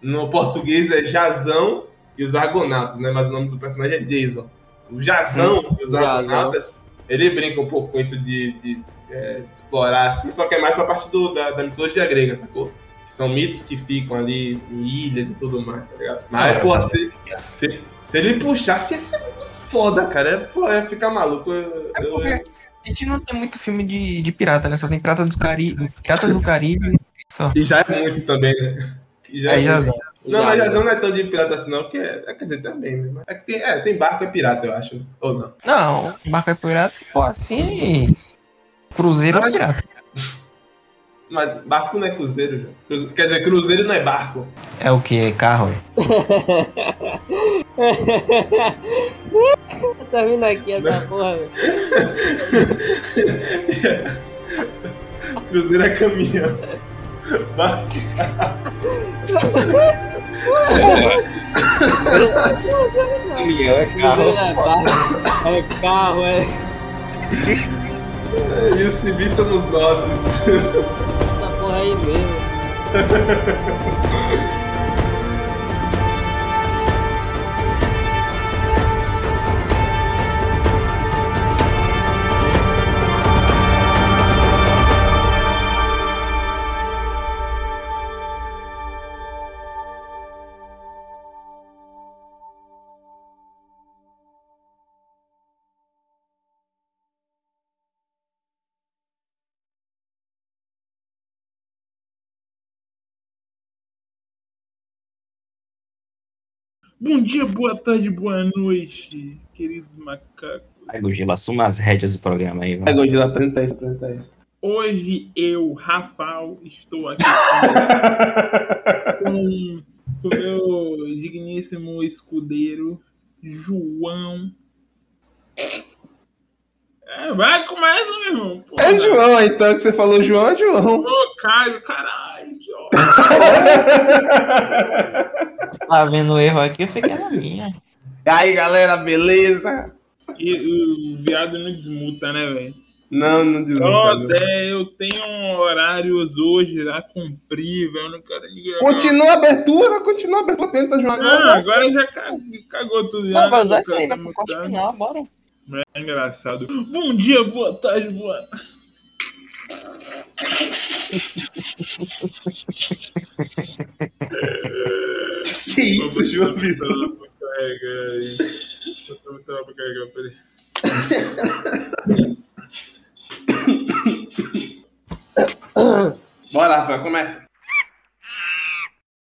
No português é Jazão e os Argonautas, né? Mas o nome do personagem é Jason. O Jazão e os Jazão. Argonautas Ele brinca um pouco com isso de, de, é, de explorar, assim, só que é mais pra parte do, da, da mitologia grega, sacou? São mitos que ficam ali em ilhas e tudo mais, tá ligado? Mas, Ah, pô, mas- se, se, se ele puxasse, ia ser muito foda, cara. É, pô, ia ficar maluco. Eu- É eu- porque a gente não tem muito filme de, de pirata, né? Só tem Pirata do Caribe, Piratas do Caribe. Só. E já é muito também, né? E já Aí já muito. Não, mas Jazão não é tão de pirata assim, não, porque é, é, quer dizer, também, né? É, que tem, é, tem barco é pirata, eu acho. Ou não. Não, barco é pirata, se for assim. Cruzeiro é Mas- pirata. Mas barco não é cruzeiro, já. Cruze- Quer dizer, cruzeiro não é barco. É o que? Carro? tá vindo aqui essa porra, velho. cruzeiro é caminhão. Caminhão é Cruzeiro é barco, é carro, é E os civis somos nós. essa porra aí mesmo. Bom dia, boa tarde, boa noite, queridos macacos. Ai, Gugila, assuma as rédeas do programa aí, Vai. Godila, apresenta isso, apresenta isso. Hoje eu, Rafael, estou aqui com o meu digníssimo escudeiro, João. É, vai, começa, meu irmão. Porra. É João, então, que você falou João, é João. Ô, Caio, caralho. Tá vendo o erro aqui, eu fiquei na minha. E aí, galera, beleza? E o viado não desmuta, né, velho? Não, não desmuta. Ó, não. Dé, eu tenho horários hoje a cumprir, velho. Não quero ninguém. Continua a abertura, continua a abertura, tenta João. Não, agora já cagou, cagou tudo. Não, vai usar né, isso aí, vai pro final, bora. É engraçado. Bom dia, boa tarde, boa Que isso, João Vitor? carregar aí. Vou celular pra carregar, peraí. Bora, Rafael, começa.